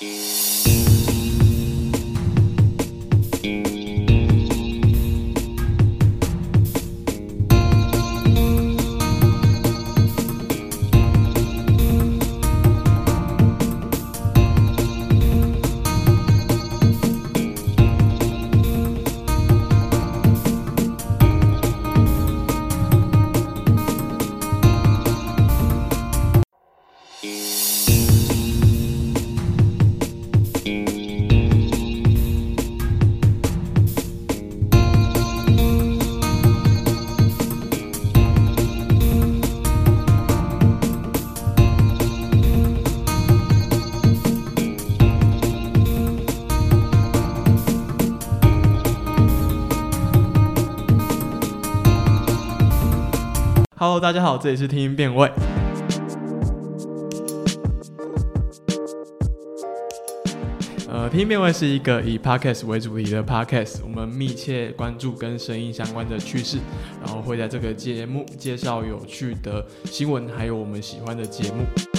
Música 大家好，这里是听音辨位。呃，听音辨位是一个以 podcast 为主题的 podcast，我们密切关注跟声音相关的趋势，然后会在这个节目介绍有趣的新闻，还有我们喜欢的节目。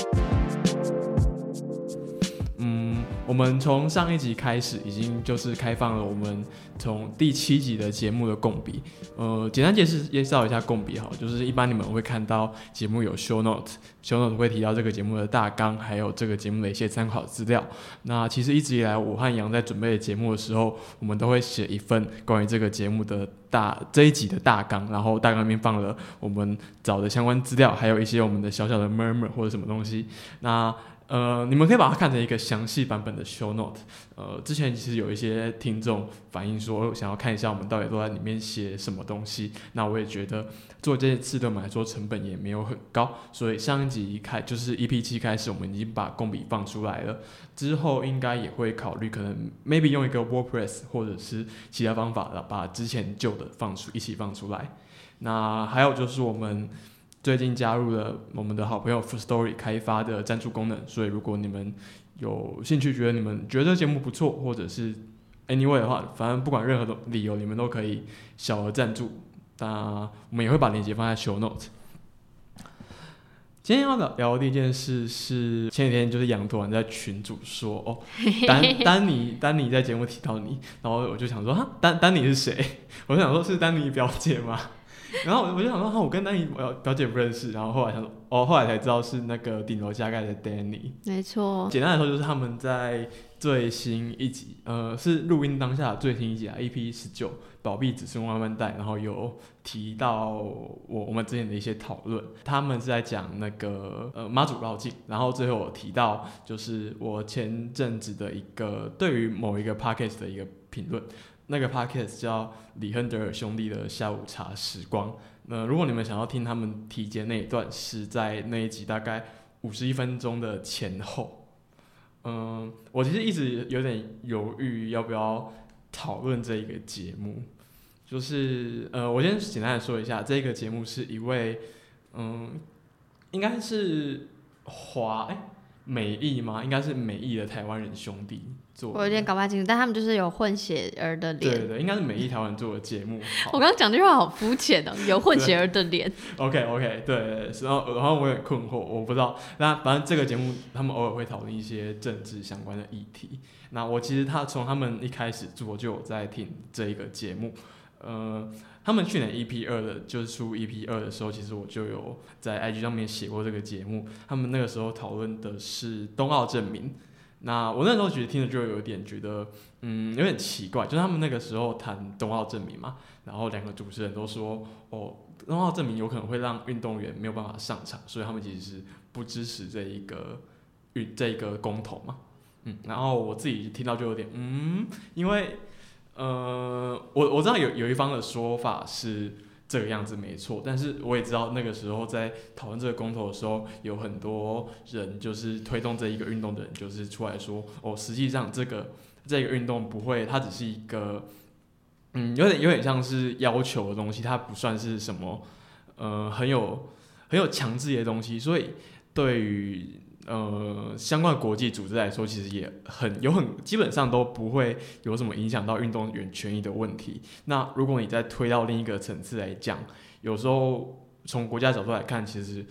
我们从上一集开始，已经就是开放了我们从第七集的节目的共笔。呃，简单解释介绍一下共笔哈，就是一般你们会看到节目有 show note，show note 会提到这个节目的大纲，还有这个节目的一些参考资料。那其实一直以来，我和杨在准备节目的时候，我们都会写一份关于这个节目的大这一集的大纲，然后大纲里面放了我们找的相关资料，还有一些我们的小小的 murmur 或者什么东西。那呃，你们可以把它看成一个详细版本的 show note。呃，之前其实有一些听众反映说，想要看一下我们到底都在里面写什么东西。那我也觉得做这些次对我们来说成本也没有很高，所以上一集一开就是 EP 七开始，我们已经把工笔放出来了。之后应该也会考虑，可能 maybe 用一个 WordPress 或者是其他方法，把之前旧的放出一起放出来。那还有就是我们。最近加入了我们的好朋友 First Story 开发的赞助功能，所以如果你们有兴趣，觉得你们觉得节目不错，或者是 anyway 的话，反正不管任何的理由，你们都可以小额赞助。那我们也会把链接放在 show note。今天要聊的第一件事是前几天就是杨突然在群主说哦，丹丹尼丹尼在节目提到你，然后我就想说哈丹丹尼是谁？我就想说是丹尼表姐吗？然后我就想说，哈，我跟丹尼表表姐不认识。然后后来他说，哦，后来才知道是那个顶楼加盖的 Danny。没错。简单来说，就是他们在最新一集，呃，是录音当下最新一集啊，EP 十九，宝币只是慢慢带。然后有提到我我们之前的一些讨论，他们是在讲那个呃妈祖绕境。然后最后我提到，就是我前阵子的一个对于某一个 podcast 的一个评论。那个 podcast 叫李亨德尔兄弟的下午茶时光。那如果你们想要听他们提及那一段，是在那一集大概五十一分钟的前后。嗯，我其实一直有点犹豫要不要讨论这一个节目。就是呃，我先简单的说一下，这个节目是一位嗯，应该是华哎美裔吗？应该是美裔的台湾人兄弟。我有点搞不太清楚，但他们就是有混血儿的脸。对对，应该是每一台湾做的节目。我刚刚讲这句话好肤浅哦，有混血儿的脸。OK OK，对，然后然后我有点困惑，我不知道。那反正这个节目他们偶尔会讨论一些政治相关的议题。那我其实他从他们一开始做就有在听这一个节目。呃，他们去年 EP 二的，就是出 EP 二的时候，其实我就有在 IG 上面写过这个节目。他们那个时候讨论的是冬奥证明。那我那时候其实听着就有点觉得，嗯，有点奇怪，就是他们那个时候谈冬奥证明嘛，然后两个主持人都说，哦，冬奥证明有可能会让运动员没有办法上场，所以他们其实是不支持这一个运这一个公投嘛，嗯，然后我自己听到就有点，嗯，因为，呃，我我知道有有一方的说法是。这个样子没错，但是我也知道那个时候在讨论这个公投的时候，有很多人就是推动这一个运动的人，就是出来说，哦，实际上这个这个运动不会，它只是一个，嗯，有点有点像是要求的东西，它不算是什么，呃，很有很有强制的东西，所以对于。呃，相关的国际组织来说，其实也很有很基本上都不会有什么影响到运动员权益的问题。那如果你再推到另一个层次来讲，有时候从国家角度来看，其实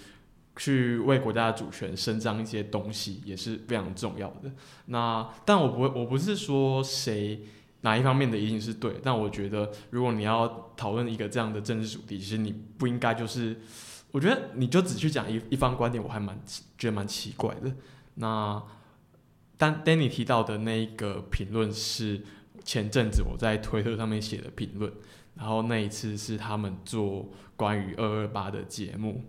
去为国家的主权伸张一些东西，也是非常重要的。那但我不会，我不是说谁哪一方面的一定是对，但我觉得如果你要讨论一个这样的政治主题，其实你不应该就是，我觉得你就只去讲一一方观点，我还蛮觉得蛮奇怪的。那但 Danny 提到的那一个评论是前阵子我在推特上面写的评论，然后那一次是他们做关于二二八的节目，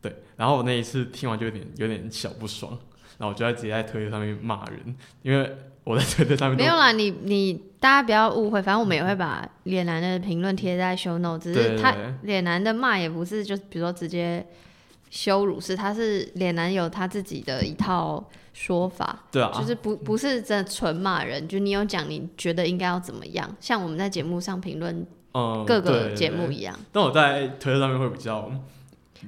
对，然后我那一次听完就有点有点小不爽，然后我就在直接在推特上面骂人，因为我在推特上面没有啦，你你大家不要误会，反正我们也会把脸男的评论贴在 show note，只是他脸男的骂也不是就比如说直接羞辱，是他是脸男有他自己的一套说法，对啊，就是不不是真的纯骂人，就你有讲你觉得应该要怎么样，像我们在节目上评论嗯各个节目一样，但我在推特上面会比较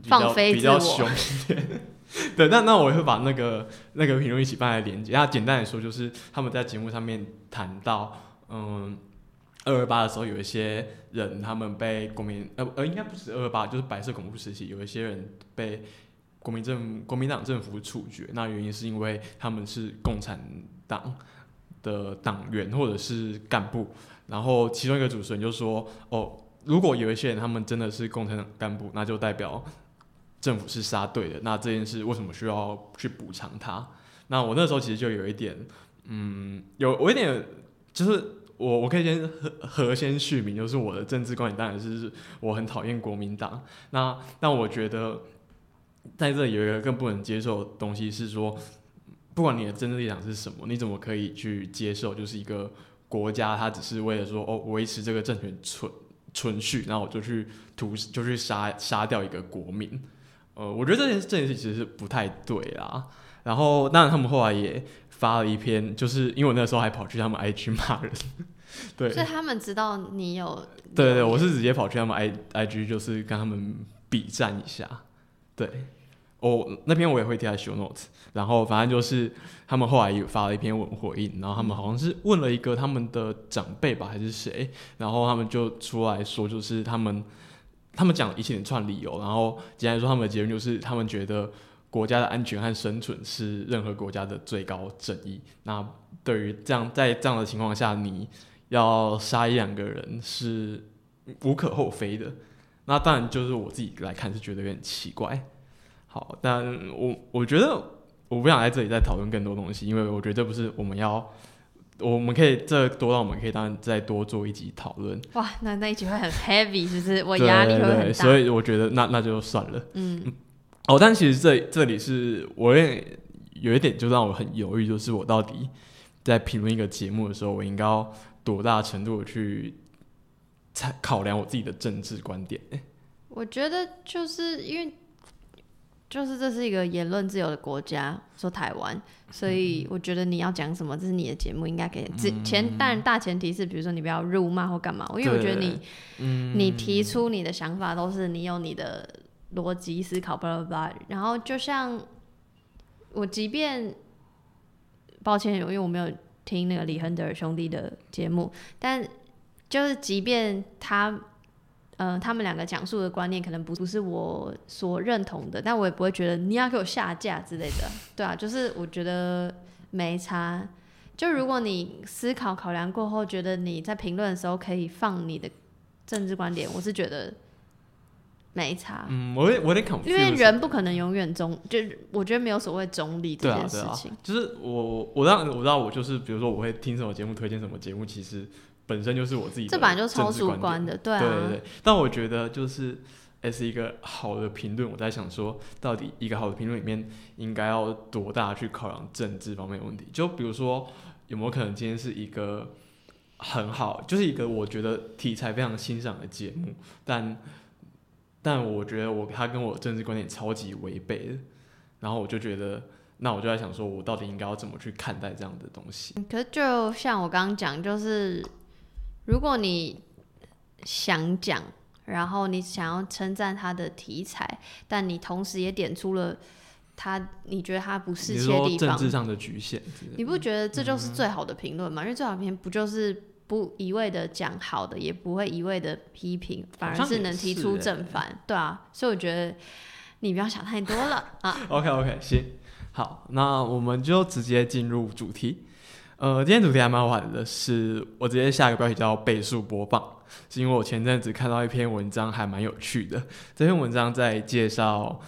放飞比较自我凶一点。对，那那我会把那个那个评论一起放在连接。那简单来说，就是他们在节目上面谈到，嗯，二二八的时候，有一些人他们被国民呃呃，应该不是二二八，就是白色恐怖时期，有一些人被国民政国民党政府处决。那原因是因为他们是共产党的党员或者是干部。然后其中一个主持人就说：“哦，如果有一些人他们真的是共产党干部，那就代表政府是杀对的。那这件事为什么需要去补偿他？那我那时候其实就有一点，嗯，有我有点就是我我可以先和和先续名，就是我的政治观点当然是我很讨厌国民党。那但我觉得在这里有一个更不能接受的东西是说，不管你的政治立场是什么，你怎么可以去接受就是一个国家它只是为了说哦维持这个政权存存续，然后我就去屠就去杀杀掉一个国民。呃，我觉得这件这件事其实是不太对啦。然后，当然他们后来也发了一篇，就是因为我那时候还跑去他们 IG 骂人，对，所以他们知道你有对对对，我是直接跑去他们 i IG，就是跟他们比战一下。对，哦，那篇我也会贴在 show notes。然后反正就是他们后来有发了一篇文回应，然后他们好像是问了一个他们的长辈吧，还是谁，然后他们就出来说，就是他们他们讲了一连串理由，然后简单说，他们的结论就是他们觉得国家的安全和生存是任何国家的最高正义。那对于这样在这样的情况下，你要杀一两个人是无可厚非的。那当然，就是我自己来看是觉得有点奇怪。好，但我我觉得我不想在这里再讨论更多东西，因为我觉得这不是我们要，我们可以这多到我们可以当然再多做一集讨论。哇，那那一集会很 heavy，是不是？我压力会很大。所以我觉得那那就算了。嗯，哦，但其实这这里是我也有一点就让我很犹豫，就是我到底在评论一个节目的时候，我应该要多大程度的去参考量我自己的政治观点？我觉得就是因为，就是这是一个言论自由的国家，说台湾，所以我觉得你要讲什么，这是你的节目应该可以。之前当然大前提是，比如说你不要辱骂或干嘛，因为我觉得你嗯，你提出你的想法都是你有你的逻辑思考，巴拉巴拉。然后就像我，即便抱歉，因为我没有听那个李亨德尔兄弟的节目，但就是即便他。呃，他们两个讲述的观念可能不不是我所认同的，但我也不会觉得你要给我下架之类的，对啊，就是我觉得没差。就如果你思考考量过后，觉得你在评论的时候可以放你的政治观点，我是觉得没差，嗯，我我有点 confused，因为人不可能永远中，就是我觉得没有所谓中立这件事对啊情。，就是我我让我知道我就是比如说我会听什么节目推荐什么节目，其实本身就是我自己这本来就超主观的，对啊，对对对，但我觉得就是，诶，是一个好的评论。我在想说，到底一个好的评论里面应该要多大去考量政治方面的问题？就比如说，有没有可能今天是一个很好，就是一个我觉得题材非常欣赏的节目，但但我觉得我他跟我政治观点超级违背的，然后我就觉得，那我就在想说，我到底应该要怎么去看待这样的东西？可是就像我刚刚讲，就是如果你想讲，然后你想要称赞他的题材，但你同时也点出了他你觉得他不适比如切的地方说政治，上的局限你不觉得这就是嗯最好的评论吗？因为最好的评论不就是不一味的讲好的，也不会一味的批评，反而是能提出正反，对啊。所以我觉得你不要想太多了啊。OK OK，行，好，那我们就直接进入主题。呃，今天主题还蛮好玩的是，我直接下一个标题叫倍速播放，是因为我前阵子看到一篇文章，还蛮有趣的。这篇文章在介绍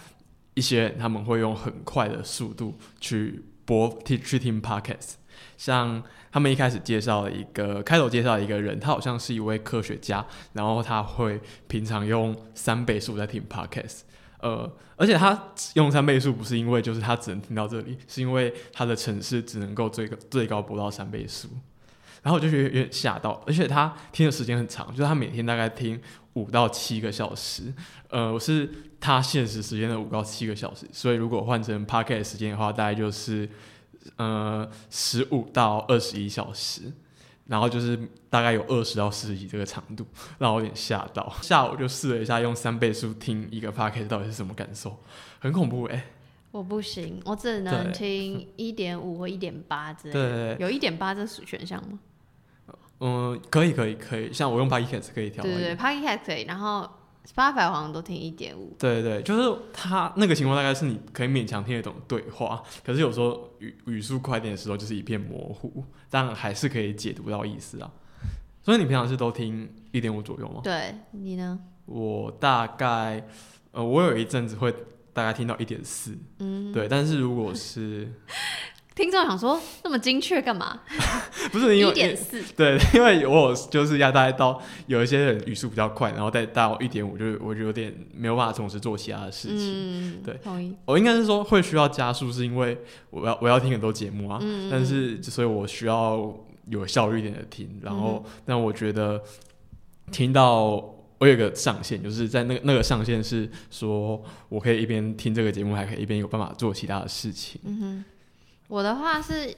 一些人他们会用很快的速度去播听去听 podcast，像他们一开始介绍了一个开头介绍一个人，他好像是一位科学家，然后他会平常用三倍速在听 podcast。呃，而且他用三倍速不是因为就是他只能听到这里，是因为他的城市只能够最高最高播到三倍速，然后我就觉得有点吓到，而且他听的时间很长，就是他每天大概听五到七个小时，呃，我是他现实时间的五到七个小时，所以如果换成 p o c k e t 时间的话，大概就是呃十五到二十一小时。然后就是大概有二十到四十集这个长度，让我有点吓到。下午就试了一下用三倍速听一个 podcast 到底是什么感受，很恐怖哎、我不行，我只能听一点五或一点八之类对的。有一点八这选项吗？嗯，可以可以可以，像我用 podcast 可以调。对对对 p o c k e t 可以，然后 Spotify 好像都听一点五。对对，就是他那个情况大概是你可以勉强听得懂对话，可是有时候语语速快点的时候就是一片模糊，但还是可以解读到意思啊。所以你平常是都听一点五左右吗？对你呢？我大概呃，我有一阵子会大概听到一点四，嗯，对，但是如果是听众想说那么精确干嘛？不是因一为点四，对，因为我就是要大概到有一些人语速比较快，然后再到一点五，就我就有点没有办法同时做其他的事情。嗯，对。我应该是说会需要加速，是因为我要我要听很多节目啊，嗯，但是所以我需要有效率一点的听，然后但我觉得听到。我有一个上限，就是在那个那个上限是说，我可以一边听这个节目，还可以一边有办法做其他的事情。嗯哼，我的话是，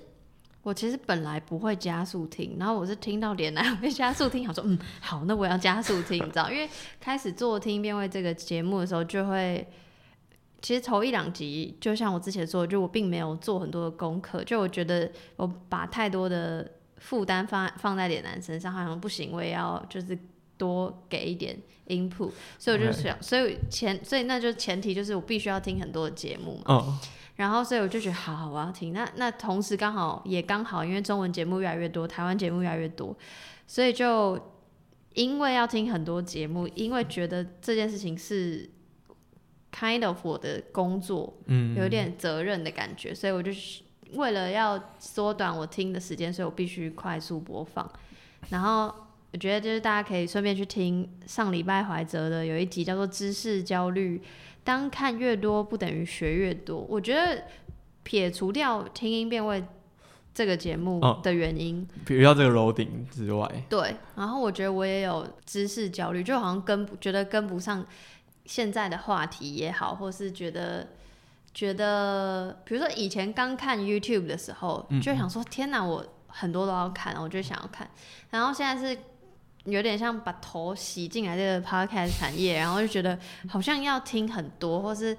我其实本来不会加速听，然后我是听到连来会加速听，想说嗯好，那我要加速听，你知道，因为开始做听辨位这个节目的时候，就会其实头一两集，就像我之前说，就我并没有做很多的功课，就我觉得我把太多的负担放放在脸男身上，好像不行，我也要就是多给一点 input，所以我就想所以前所以那就前提就是我必须要听很多的节目嘛。嗯，然后，所以我就觉得好好，我要听。那那同时刚好也刚好，因为中文节目越来越多，台湾节目越来越多，所以就因为要听很多节目，因为觉得这件事情是 kind of 我的工作，嗯，有点责任的感觉，所以我就是为了要缩短我听的时间，所以我必须快速播放。然后我觉得就是大家可以顺便去听上礼拜怀哲的有一集叫做“知识焦虑”，当看越多不等于学越多。我觉得撇除掉听音辨位这个节目嗯的原因，撇除掉这个 loading 之外，对，然后我觉得我也有知识焦虑，就好像跟不觉得跟不上现在的话题也好，或是觉得觉得，比如说以前刚看 YouTube 的时候，嗯就想说天哪，我很多都要看，我就想要看，然后现在是。有点像把头洗进来这个 podcast 产业，然后就觉得好像要听很多，或是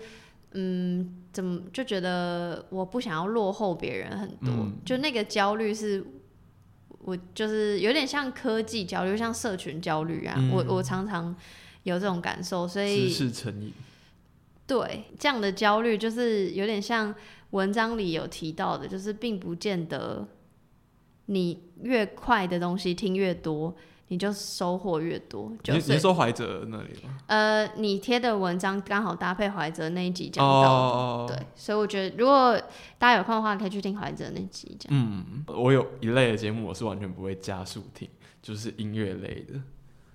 嗯，怎么就觉得我不想要落后别人很多，嗯就那个焦虑是我就是有点像科技焦虑，像社群焦虑啊。嗯我我常常有这种感受，所知以识成瘾。对这样的焦虑，就是有点像文章里有提到的，就是并不见得你越快的东西听越多，你就收获越多。你就是你说怀哲那里吗？呃，你贴的文章刚好搭配怀哲那一集讲哦到的。哦，哦对，所以我觉得如果大家有空的话，可以去听怀哲那集讲。嗯，我有一类的节目，我是完全不会加速听，就是音乐类的。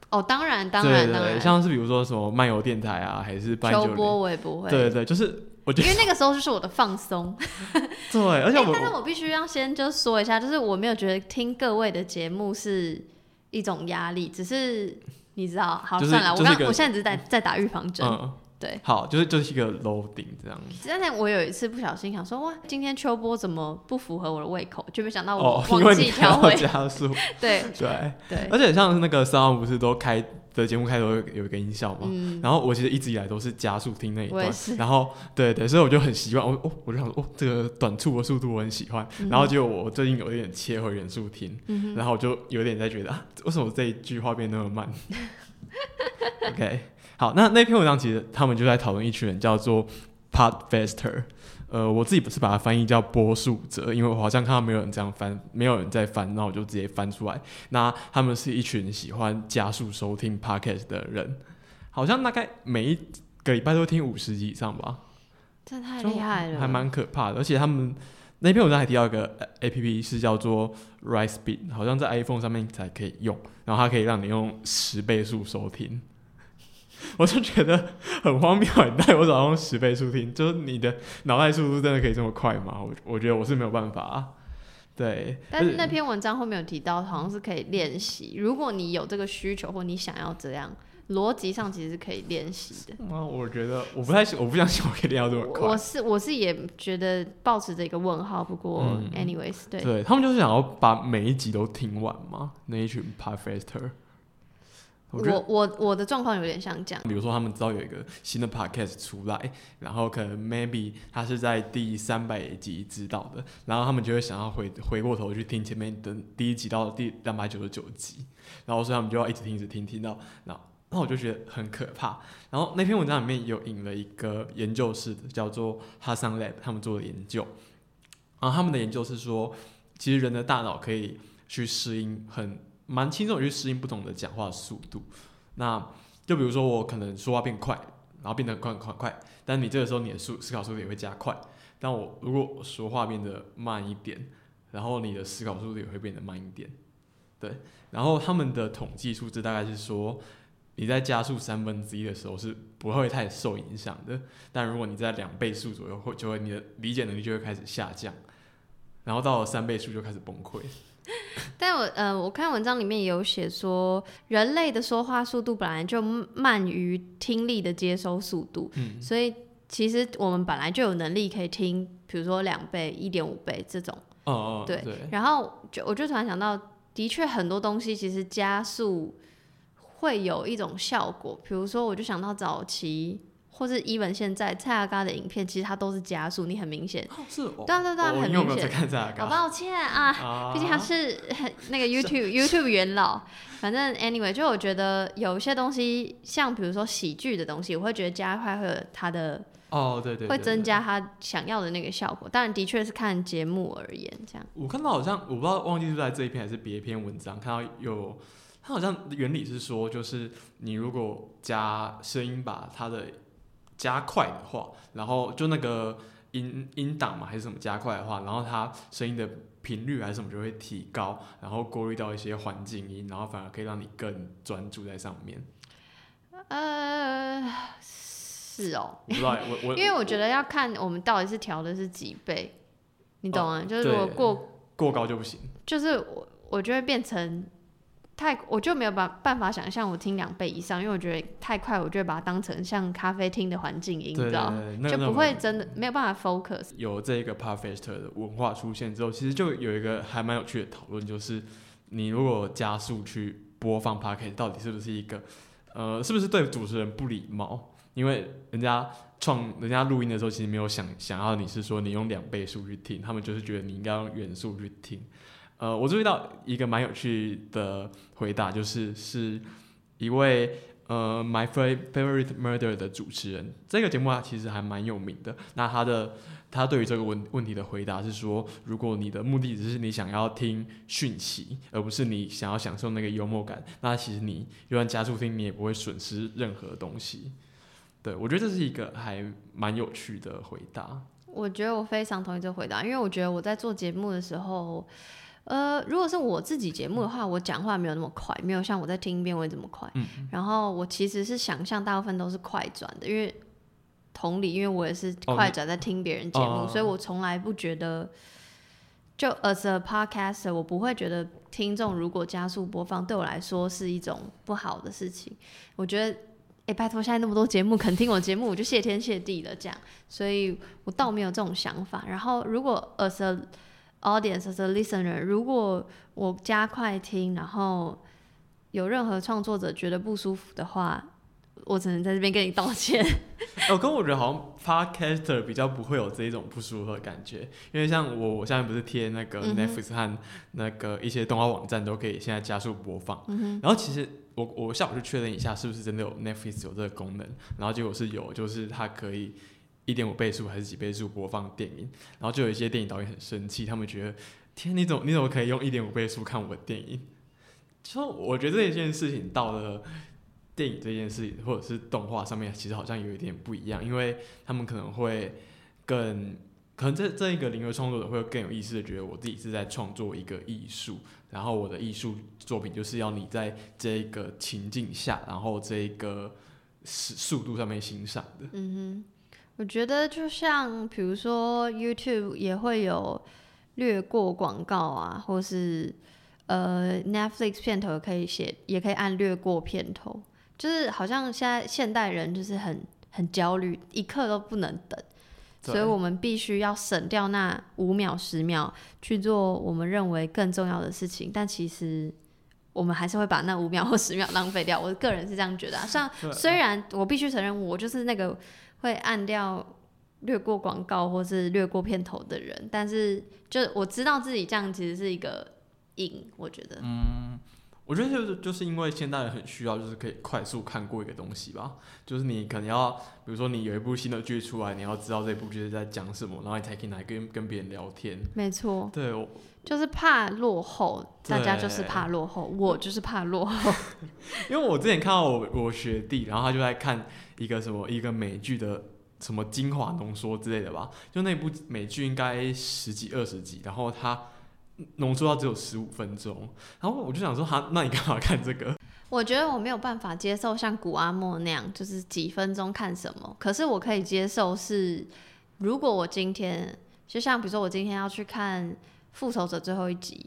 哦，当然，当然，当然，像是比如说什么漫游电台啊，还是斑九秋波，我也不会。对对对，就是我觉得因为那个时候就是我的放松。对，而且欸我 但是我必须要先就说一下，就是我没有觉得听各位的节目是一种压力，只是你知道，好、就是算了，我刚我现在只是在在打预防针。嗯，对，好，就是就是一个 loading 这样子。但是我有一次不小心想说，哇，今天秋波怎么不符合我的胃口？就没想到我忘记调回。加速，对 对，对，而且像是那个三号不是都开的节目开头有有一个音效嘛，嗯，然后我其实一直以来都是加速听那一段然后对对，所以我就很习惯，我哦，我就想说哦，这个短促的速度我很喜欢，嗯然后结果我最近有一点切回原速听，嗯然后我就有点在觉得啊，为什么这一句话变那么慢？OK，好，那那篇文章其实他们就在讨论一群人叫做 Podfaster，呃，我自己不是把它翻译叫波数者，因为我好像看到没有人这样翻，没有人在翻，那我就直接翻出来。那他们是一群喜欢加速收听 Podcast 的人，好像大概每一个礼拜都听五十集以上吧，这太厉害了，还蛮可怕的。而且他们那篇文章还提到一个 A P P 是叫做 Rise Speed，好像在 iPhone 上面才可以用，然后它可以让你用十倍速收听。我就觉得很荒谬，你带我早上十倍速听，就是你的脑袋速度真的可以这么快吗？我我觉得我是没有办法。啊对，但是那篇文章后面有提到，好像是可以练习。如果你有这个需求，或你想要这样，逻辑上其实是可以练习的。啊，我觉得我不太，我不相信我可以练到这么快。我是我是也觉得保持着一个问号。不过，anyways，对，对他们就是想要把每一集都听完吗？那一群 p a f a s t e r 我我我的状况有点像这样，比如说他们知道有一个新的 podcast 出来，然后可能 maybe 他是在第三百集知道的，然后他们就会想要回回过头去听前面的第一集到第两百九十九集，然后所以他们就要一直听一直听听到，那那我就觉得很可怕。然后那篇文章里面有引了一个研究室的叫做 Hassan Lab，他们做的研究，然后他们的研究是说，其实人的大脑可以去适应很。蛮轻松去适应不同的讲话速度，那就比如说我可能说话变快，然后变得快快快，但你这个时候你的速思考速度也会加快。但我如果说话变得慢一点，然后你的思考速度也会变得慢一点。对，然后他们的统计数字大概是说，你在加速三分之一的时候是不会太受影响的，但如果你在两倍速左右，会就会你的理解能力就会开始下降，然后到了三倍速就开始崩溃。但我呃，我看文章里面也有写说，人类的说话速度本来就慢于听力的接收速度，嗯，所以其实我们本来就有能力可以听，比如说两倍、一点五倍这种，哦哦，对，然后就我就突然想到，的确很多东西其实加速会有一种效果，比如说我就想到早期。或是伊文现在蔡阿嘎的影片，其实它都是加速，你很明显。是哦。对对对，很明显。好抱歉啊，毕竟他是 那个 YouTube YouTube 元老。反正 anyway，就我觉得有些东西，像比如说喜剧的东西，我会觉得加快会有它的哦，对对，会增加他想要的那个效果。当然，的确是看节目而言这样。我看到好像我不知道忘记是在这一篇还是别一篇文章，看到有它好像原理是说，就是你如果加声音，把它的加快的话，然后就那个音音档嘛，还是什么加快的话，然后它声音的频率还是什么就会提高，然后过滤到一些环境音，然后反而可以让你更专注在上面。呃，是哦，不知道我我 因为我觉得要看我们到底是调的是几倍，你懂吗？就是如果过过高就不行，就是我我就会变成。太我就没有办办法想象我听两倍以上，因为我觉得太快，我就会把它当成像咖啡厅的环境音，你知道就不会真的没有办法 focus。有这个 p a r f e s t 的文化出现之后，其实就有一个还蛮有趣的讨论，就是你如果加速去播放 p a r k e t 到底是不是一个呃，是不是对主持人不礼貌？因为人家创人家录音的时候，其实没有想想要你是说你用两倍速去听，他们就是觉得你应该用原速去听。呃，我注意到一个蛮有趣的回答，就是是一位呃《My Favorite Murder》的主持人，这个节目啊其实还蛮有名的。那他的他对于这个问问题的回答是说，如果你的目的只是你想要听讯息，而不是你想要享受那个幽默感，那其实你就算加速听，你也不会损失任何东西。对我觉得这是一个还蛮有趣的回答。我觉得我非常同意这回答，因为我觉得我在做节目的时候。呃，如果是我自己节目的话，我讲话没有那么快，没有像我在听一遍会这么快。嗯。然后我其实是想象大部分都是快转的，因为同理，因为我也是快转在听别人节目，所以我从来不觉得，就 as a podcaster，我不会觉得听众如果加速播放对我来说是一种不好的事情。我觉得，哎，拜托，现在那么多节目肯听我节目，我就谢天谢地了，这样，所以我倒没有这种想法。然后，如果 as a Audience as a listener，如果我加快听，然后有任何创作者觉得不舒服的话，我只能在这边跟你道歉。我 跟我觉得好像 Podcaster 比较不会有这一种不舒服的感觉，因为像我我现在不是贴那个 Netflix 和那个一些动画网站都可以现在加速播放，然后其实我我下午去确认一下是不是真的有 Netflix 有这个功能，然后结果是有，就是它可以一点五倍速还是几倍速播放电影，然后就有一些电影导演很生气，他们觉得天，你怎么你怎么可以用一点五倍速看我的电影？就我觉得这一件事情到了电影这件事情或者是动画上面，其实好像有一点不一样，因为他们可能会更。可能这这一个灵魂创作者会更有意识的觉得我自己是在创作一个艺术，然后我的艺术作品就是要你在这个情境下，然后这个速速度上面欣赏的。嗯哼，我觉得就像比如说 YouTube 也会有略过广告啊，或是呃 Netflix 片头可以写，也可以按略过片头，就是好像现在现代人就是很很焦虑，一刻都不能等。所以我们必须要省掉那五秒、十秒去做我们认为更重要的事情，但其实我们还是会把那五秒或十秒浪费掉。我个人是这样觉得啊。像虽然我必须承认，我就是那个会按掉、略过广告或是略过片头的人，但是就我知道自己这样其实是一个瘾，我觉得。嗯。我觉得就是就是因为现代人很需要，就是可以快速看过一个东西吧。就是你可能要，比如说你有一部新的剧出来，你要知道这部剧是在讲什么，然后你才可以来跟跟别人聊天。没错。对，就是怕落后，大家就是怕落后，我就是怕落后。因为我之前看到我我学弟，然后他就在看一个什么一个美剧的什么精华浓缩之类的吧，就那部美剧应该十几二十集，然后它。浓缩到只有十五分钟，然后我就想说，哈，那你干嘛看这个？我觉得我没有办法接受像古阿莫那样，就是几分钟看什么。可是我可以接受是，如果我今天就像比如说我今天要去看《复仇者》最后一集，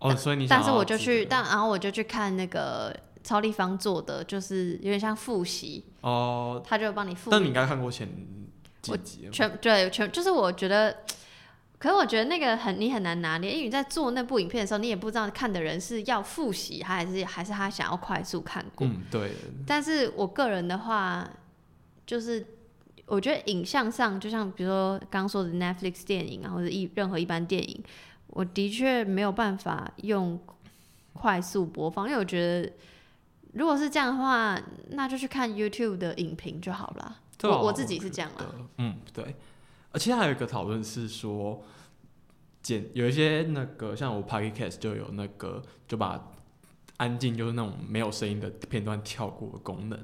哦，所以你但是我就去，但然后我就去看那个超立方做的，就是有点像复习哦，他就帮你复。但你应该看过前几集，全对全就是我觉得。可是我觉得那个很你很难拿捏，因为你在做那部影片的时候，你也不知道看的人是要复习，还是还是他想要快速看过。嗯，对。但是我个人的话，就是我觉得影像上，就像比如说刚说的 Netflix 电影啊，或者一任何一般电影，我的确没有办法用快速播放，因为我觉得如果是这样的话，那就去看 YouTube 的影评就好了。我我自己是这样的。嗯，对。而且还有一个讨论是说，剪有一些那个像我 podcast 就有那个就把安静就是那种没有声音的片段跳过的功能。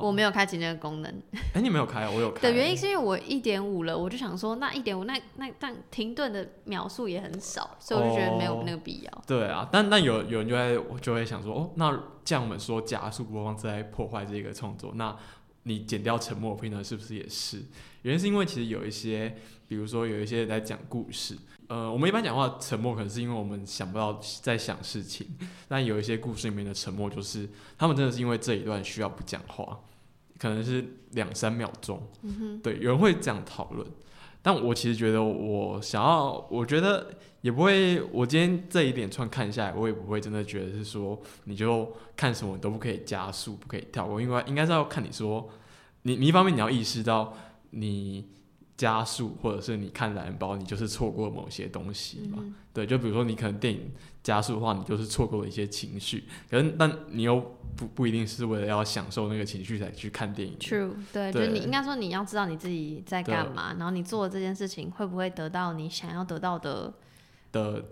我没有开启那个功能。哎，你没有开，我有开。的原因是因为我一点五了，我就想说那一点五那那但停顿的秒数也很少，所以我就觉得没有那个必要。对啊，但那有有人就会就会想说，哦，那这样我们说加速播放在破坏这个创作，那你剪掉沉默片段是不是也是？原因是因为其实有一些，比如说有一些人在讲故事，呃，我们一般讲话沉默，可能是因为我们想不到在想事情。但有一些故事里面的沉默，就是他们真的是因为这一段需要不讲话，可能是两三秒钟。对，有人会这样讨论。但我其实觉得，我想要，我觉得也不会。我今天这一连串看下来，我也不会真的觉得是说，你就看什么都不可以加速，不可以跳过，因为应该是要看你说，你你一方面你要意识到。你加速，或者是你看蓝包，你就是错过某些东西嘛？对，就比如说你可能电影加速的话，你就是错过了一些情绪。可是，但你又不不一定是为了要享受那个情绪才去看电影。True，对，就是你应该说你要知道你自己在干嘛，然后你做的这件事情会不会得到你想要得到的的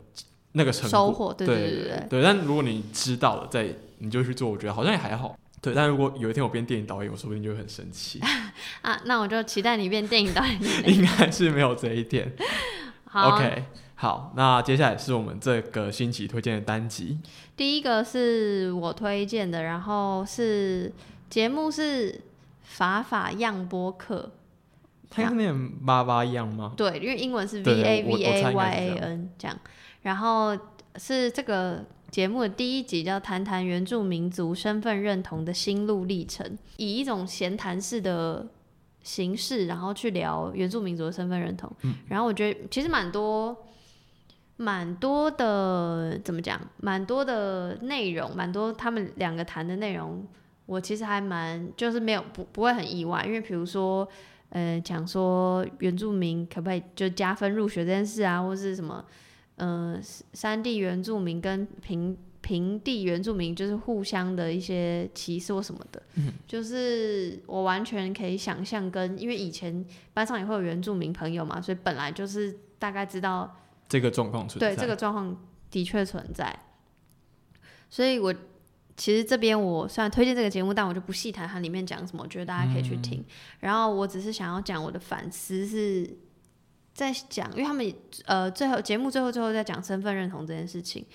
那个成收获？对对对对对。但如果你知道了，再你就去做，我觉得好像也还好。对，但如果有一天我变电影导演，我说不定就会很生气。啊，那我就期待你变电影导演。应该是没有这一天。好，OK，好，那接下来是我们这个星期推荐的单集。第一个是我推荐的，然后是节目是法法样播客。它是念巴巴样吗？对，因为英文是 V A V A Y A N 这样，然后是这个。节目的第一集叫《谈谈原住民族身份认同的心路历程》，以一种闲谈式的形式，然后去聊原住民族的身份认同。然后我觉得其实蛮多、蛮多的，怎么讲？蛮多的内容，蛮多他们两个谈的内容，我其实还蛮就是没有不不会很意外，因为比如说，呃，讲说原住民可不可以就加分入学这件事啊，或是什么？呃，山地原住民跟平平地原住民就是互相的一些歧视或什么的，就是我完全可以想象跟，因为以前班上也会有原住民朋友嘛，所以本来就是大概知道这个状况存在。对这个状况的确存在，所以我其实这边我虽然推荐这个节目，但我就不细谈它里面讲什么，我觉得大家可以去听。然后我只是想要讲我的反思是在讲，因为他们呃最后节目最后最后在讲身份认同这件事情。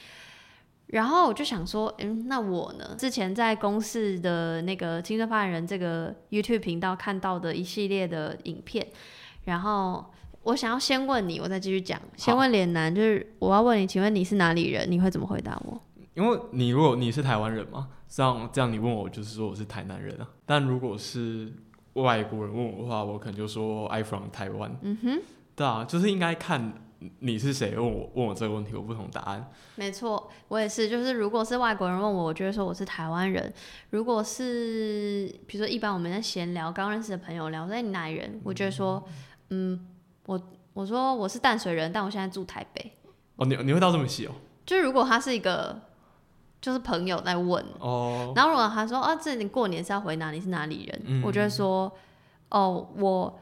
然后我就想说，嗯，那我呢？之前在公视的那个青春发言人这个 YouTube 频道看到的一系列的影片，然后我想要先问你，我再继续讲。先问脸男，就是我要问你，请问你是哪里人？你会怎么回答我？因为你如果你是台湾人嘛，这样这样你问我就是说我是台南人啊。但如果是外国人问我的话，我可能就说 I from 台湾。嗯哼，对啊，就是应该看。你是谁？问我问我这个问题，有不同答案。没错，我也是。就是如果是外国人问我，我就会说我是台湾人。如果是比如说一般我们在闲聊，刚认识的朋友聊，说你哪里人？我就会说，嗯，我我说我是淡水人，但我现在住台北。哦，你你会到这么细哦？就如果他是一个就是朋友在问哦，然后如果他说啊，这你过年是要回哪里？是哪里人？我就会说，哦，我。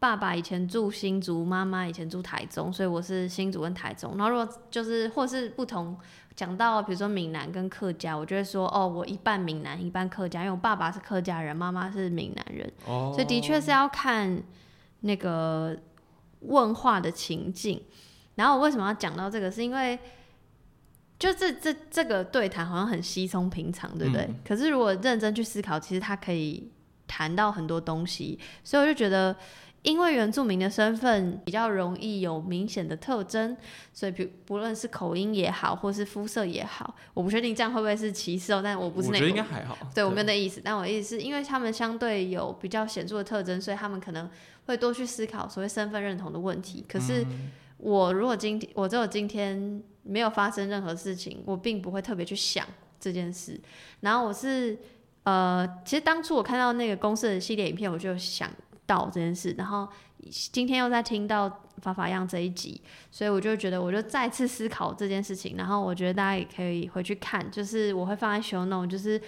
爸爸以前住新竹，妈妈以前住台中，所以我是新竹跟台中。然后如果就是或是不同，讲到比如说闽南跟客家，我就会说哦，我一半闽南一半客家，因为我爸爸是客家人，妈妈是闽南人，所以的确是要看那个问话的情境。然后我为什么要讲到这个？是因为就这这这个对谈好像很稀松平常，对不对？可是如果认真去思考，其实它可以谈到很多东西，所以我就觉得。因为原住民的身份比较容易有明显的特征，所以不不论是口音也好，或是肤色也好，我不确定这样会不会是歧视哦。但我不是那，我觉得应该还好。对我没有那意思，但我意思是因为他们相对有比较显著的特征，所以他们可能会多去思考所谓身份认同的问题。可是我如果今天我只有今天没有发生任何事情，我并不会特别去想这件事。然后我是呃，其实当初我看到那个公司的系列影片，我就想。到这件事，然后今天又在听到法法样这一集，所以我就觉得我就再次思考这件事情，然后我觉得大家也可以回去看，就是我会放在 show note，就是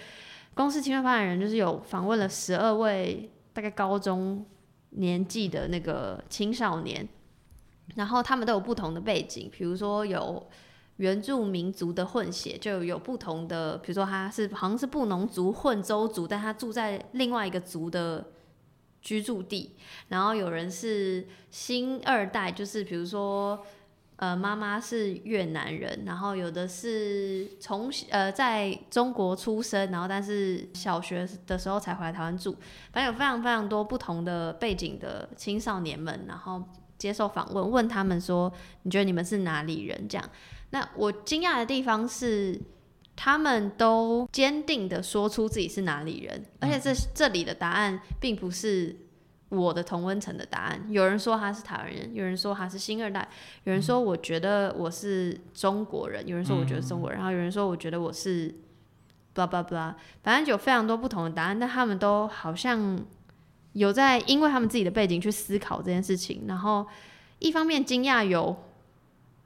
公司青春发展人就是有访问了十二位大概高中年纪的那个青少年，然后他们都有不同的背景，比如说有原住民族的混血，就有不同的，比如说他是好像是布农族混州族，但他住在另外一个族的。居住地，然后有人是新二代，就是比如说，呃，妈妈是越南人，然后有的是从呃在中国出生，然后但是小学的时候才回来台湾住，反正有非常非常多不同的背景的青少年们，然后接受访问，问他们说，你觉得你们是哪里人？这样，那我惊讶的地方是。他们都坚定的说出自己是哪里人，而且这这里的答案并不是我的同温层的答案。有人说他是台湾人，有人说他是新二代，有人说我觉得我是中国人，有人说我觉得中国人，然后有人说我觉得我是，blah blah blah，反正有非常多不同的答案。但他们都好像有在因为他们自己的背景去思考这件事情，然后一方面惊讶有。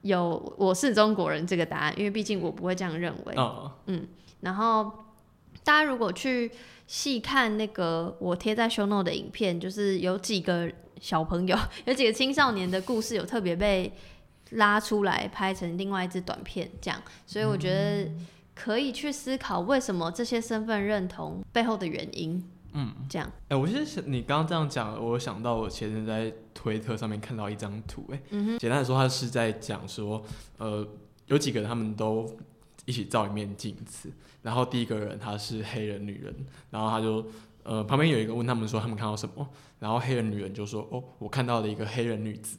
有我是中国人这个答案，因为毕竟我不会这样认为。嗯，然后大家如果去细看那个我贴在 show note 的影片，就是有几个小朋友，有几个青少年的故事，有特别被拉出来拍成另外一支短片，这样，所以我觉得可以去思考为什么这些身份认同背后的原因。嗯，这样。哎，我其实想你刚刚这样讲，我想到我前天在推特上面看到一张图，哎，简单的说，他是在讲说，呃，有几个人他们都一起照一面镜子，然后第一个人他是黑人女人，然后他就，呃，旁边有一个问他们说他们看到什么，然后黑人女人就说，哦，我看到了一个黑人女子，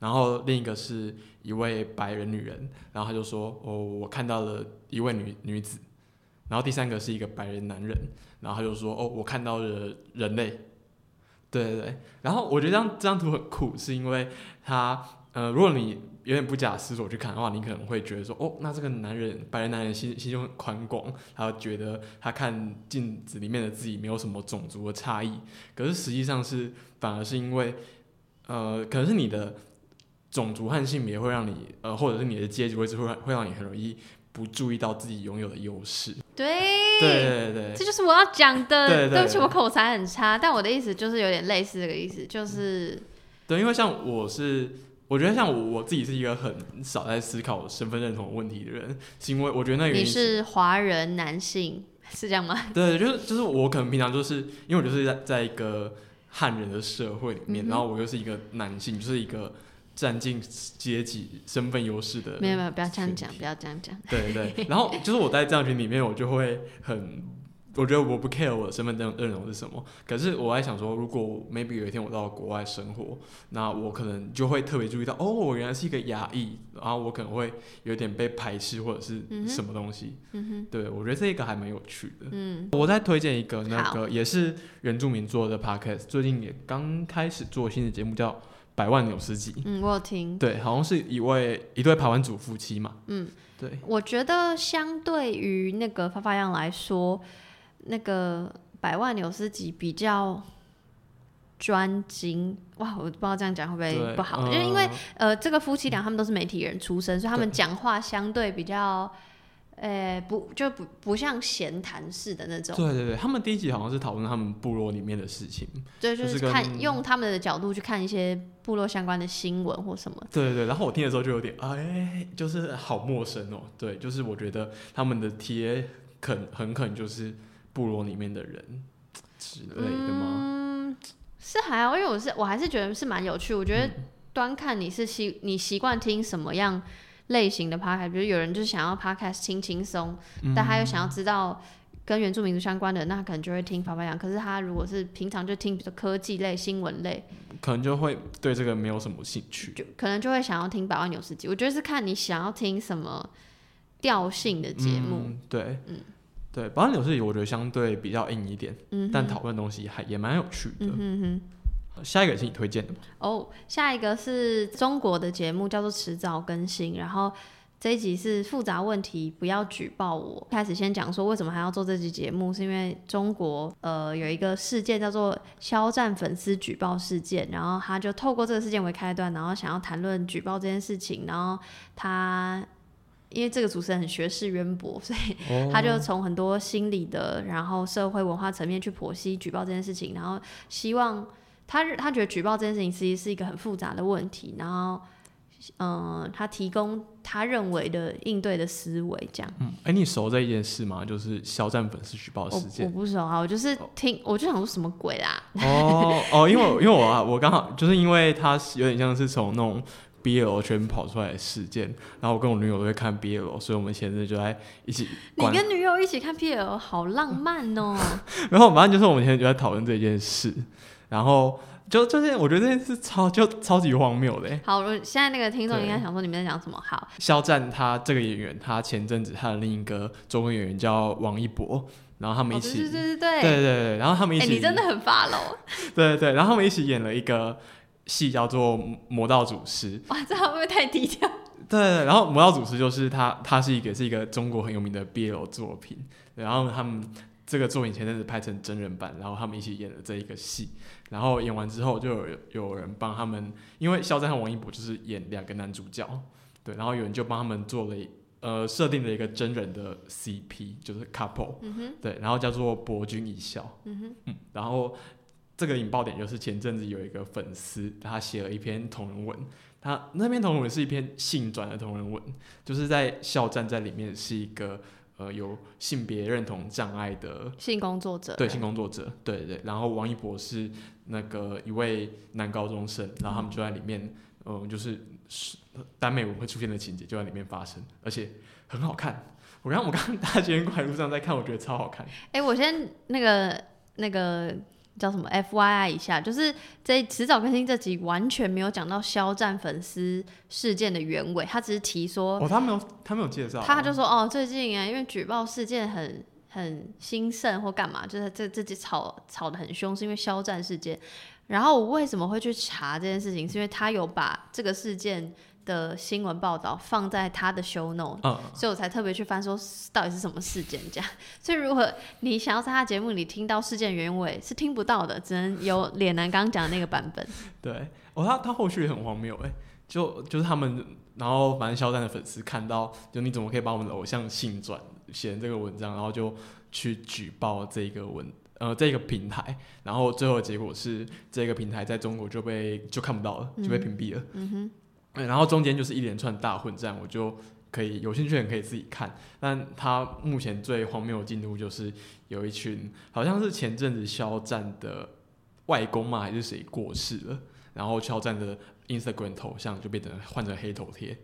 然后另一个是一位白人女人，然后他就说，哦，我看到了一位女女子，然后第三个是一个白人男人。然后他就说：“哦，我看到了人类，对对对。然后我觉得这张这张图很酷，是因为他，呃，如果你有点不假思索去看的话，你可能会觉得说，哦，那这个男人，白人男人心心胸很宽广，他觉得他看镜子里面的自己没有什么种族的差异。可是实际上是，反而是因为，呃，可能是你的种族和性别会让你，呃，或者是你的阶级位置会会让你很容易不注意到自己拥有的优势。对，对对对这就是我要讲的。对对不起，我口才很差，但我的意思就是有点类似这个意思，就是对，因为像我是，我觉得像我我自己是一个很少在思考身份认同问题的人，是因为我觉得那你因是华人男性，是这样吗？对，就是就是我可能平常就是因为我就是在在一个汉人的社会里面，嗯然后我又是一个男性，就是一个占尽阶级身份优势的。没有没有，不要这样讲，不要这样讲。对对对，然后就是我在这样群里面，我就会很，我觉得我不 care 我的身份认认同是什么。可是我在想说，如果 maybe 有一天我到国外生活，那我可能就会特别注意到，哦，我原来是一个亚裔，然后我可能会有点被排斥或者是什么东西。嗯对，我觉得这个还蛮有趣的，。嗯，我再推荐一个那个也是原住民做的 podcast，最近也刚开始做新的节目，叫《百万纽斯集》。嗯，我有听。对，好像是一位一对台湾族夫妻嘛。嗯，对，我觉得相对于那个发发样来说，那个百万纽斯集比较专精。哇，我不知道这样讲会不会不好，嗯就是因为呃，这个夫妻俩他们都是媒体人出身，所以他们对讲话相对比较，呃，不就不不像闲谈式的那种。对对对，他们第一集好像是讨论他们部落里面的事情。对，就就是是看跟用他们的角度去看一些部落相关的新闻或什么。对对对，然后我听的时候就有点哎，就是好陌生哦。对，就是我觉得他们的贴肯很可能就是部落里面的人之类的吗？嗯，是还好，因为我是我还是觉得是蛮有趣。我觉得嗯端看你是习你习惯听什么样类型的 podcast，比如有人就是想要 podcast 轻轻松，嗯但他又想要知道跟原住民族相关的，那他可能就会听法法讲。可是他如果是平常就听比如科技类、新闻类，可能就会对这个没有什么兴趣。就可能就会想要听百万纽斯集。我觉得是看你想要听什么调性的节目。嗯、对，嗯对，保安纽斯我觉得相对比较硬一点，嗯，但讨论东西还也蛮有趣的。嗯哼哼。下一个是你推荐的吗？哦，下一个是中国的节目，叫做《迟早更新》，然后这一集是复杂问题，不要举报我。开始先讲说为什么还要做这集节目，是因为中国呃有一个事件叫做肖战粉丝举报事件，然后他就透过这个事件为开端，然后想要谈论举报这件事情，然后他。因为这个主持人很学识渊博，所以哦他就从很多心理的，然后社会文化层面去剖析举报这件事情，然后希望他他觉得举报这件事情其实是一个很复杂的问题，然后嗯、他提供他认为的应对的思维，这样。嗯，哎、你熟这一件事吗？就是肖战粉丝举报我我事件。不熟啊，我就是听，我就想说什么鬼啦？哦哦，因为因为我啊，我刚好就是因为他是有点像是从那种 BL 圈跑出来的事件，然后我跟我女友都会看 BL，所以我们前阵就在一起，你跟女友一起看 BL，好浪漫哦、然后反正就是我们前阵就在讨论这件事，然后就就是我觉得这件事超就超级荒谬的欸。好，我现在那个听众应该想说你们在讲什么？好，肖战他这个演员，他前阵子他的另一个中文演员叫王一博，然后他们哦，一起，对对对对对对对，然后他们一哎、起，你真的很 follow，对对对，然后他们一起演了一个戏叫做《魔道祖师》，哇，这会不会太低调？对对对，然后《魔道祖师》就是他，他是一个是一个中国很有名的 BL 作品，然后他们这个作品前阵子拍成真人版，然后他们一起演了这一个戏，然后演完之后就有有人帮他们，因为肖战和王一博就是演两个男主角，对，然后有人就帮他们做了呃设定了一个真人的 CP，就是 couple，嗯，对，然后叫做博君一笑，嗯然后这个引爆点就是前阵子有一个粉丝，他写了一篇同人文，他那篇同人文是一篇性转的同人文，就是在肖战在里面是一个呃有性别认同障碍的性工作者，对性工作者，对对对，然后王一博是那个一位男高中生，然后他们就在里面，嗯、就是是耽美文会出现的情节就在里面发生，而且很好看。我刚我刚刚大街过来路上在看，我觉得超好看。哎、我先那个那个叫什么 F Y I 一下，就是这迟早更新这集完全没有讲到肖战粉丝事件的原委，他只是提说，哦，他没有他没有介绍啊，他就说哦，最近啊，因为举报事件很很兴盛或干嘛，就是这这集吵吵得很凶，是因为肖战事件。然后我为什么会去查这件事情，是因为他有把这个事件的新闻报道放在他的 show note，嗯，所以我才特别去翻说到底是什么事件这样。所以如果你想要在他节目里听到事件原委，是听不到的，只能有脸男刚刚讲的那个版本。对，哦，他他后续也很荒谬哎，就就是他们然后反正肖战的粉丝看到，就你怎么可以把我们的偶像性转写这个文章，然后就去举报这个文呃这个平台，然后最后的结果是这个平台在中国就被就看不到了，就被屏蔽了。嗯哼，嗯然后中间就是一连串大混战，我就可以有兴趣的人可以自己看。但他目前最荒谬的进度就是有一群好像是前阵子肖战的外公嘛还是谁过世了，然后肖战的 Instagram 头像就变成换成黑头贴。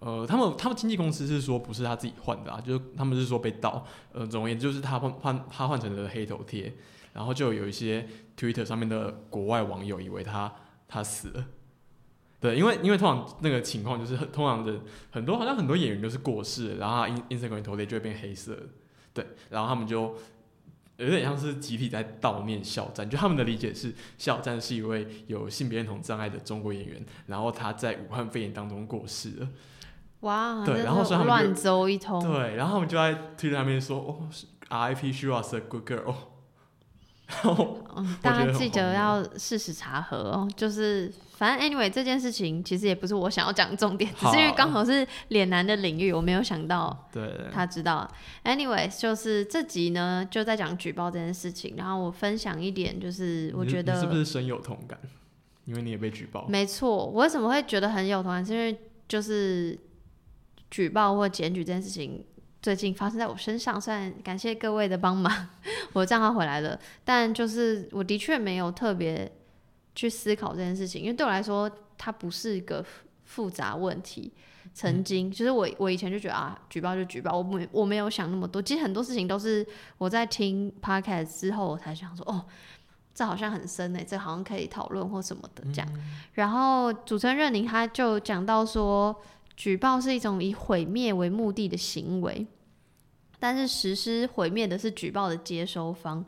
呃，他们他们经纪公司是说不是他自己换的啊，就是他们是说被盗。呃，总而言之就是他换换他换成了黑头贴，然后就有一些 Twitter 上面的国外网友以为他他死了。对，因为因为通常那个情况就是很通常的很多好像很多演员都是过世了，然后他 In Instagram 头贴就会变黑色，对，然后他们就有点像是集体在悼念肖战，就他们的理解是肖战是一位有性别认同障碍的中国演员，然后他在武汉肺炎当中过世了，哇，对然后所以他们乱诌一通，对，然后他们就在推特上面说哦，RIP she was a good girl，然后嗯，大家记得要事实查核哦。就是反正 anyway 这件事情其实也不是我想要讲的重点，只是因为刚好是脸男的领域，我没有想到对，他知道。anyway 就是这集呢就在讲举报这件事情，然后我分享一点，就是我觉得你是不是深有同感？因为你也被举报，没错，我为什么会觉得很有同感？是因为就是举报或检举这件事情最近发生在我身上，虽然感谢各位的帮忙，我的账号回来了，但就是我的确没有特别去思考这件事情，因为对我来说，它不是一个复复杂问题。曾经，就是我我以前就觉得啊，举报就举报，我没我没有想那么多。其实很多事情都是我在听 podcast 之后，我才想说，哦，这好像很深诶、这好像可以讨论或什么的这样。然后主持人任宁他就讲到说，举报是一种以毁灭为目的的行为，但是实施毁灭的是举报的接收方，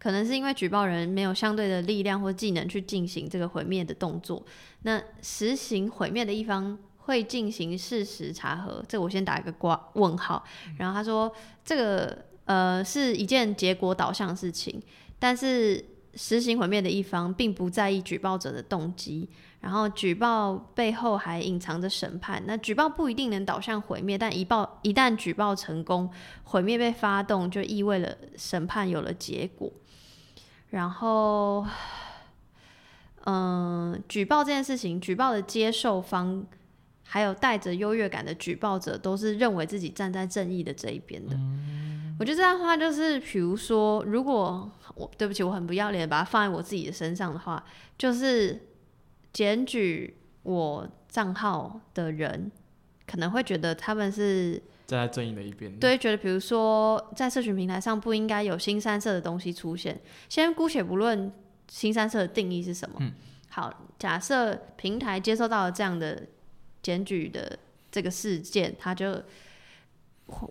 可能是因为举报人没有相对的力量或技能去进行这个毁灭的动作。那实行毁灭的一方会进行事实查核，这我先打一个挂问号。然后他说，这个呃是一件结果导向的事情，但是实行毁灭的一方并不在意举报者的动机，然后举报背后还隐藏着审判。那举报不一定能导向毁灭，但一报一旦举报成功，毁灭被发动，就意味了审判有了结果。然后，嗯、举报这件事情，举报的接受方。还有带着优越感的举报者，都是认为自己站在正义的这一边的。我觉得这样的话，就是比如说，如果我对不起，我很不要脸，把它放在我自己的身上的话，就是检举我账号的人，可能会觉得他们是站在正义的一边，对，觉得比如说在社群平台上不应该有新三色的东西出现。先姑且不论新三色的定义是什么，嗯好，假设平台接收到了这样的检举的这个事件，他就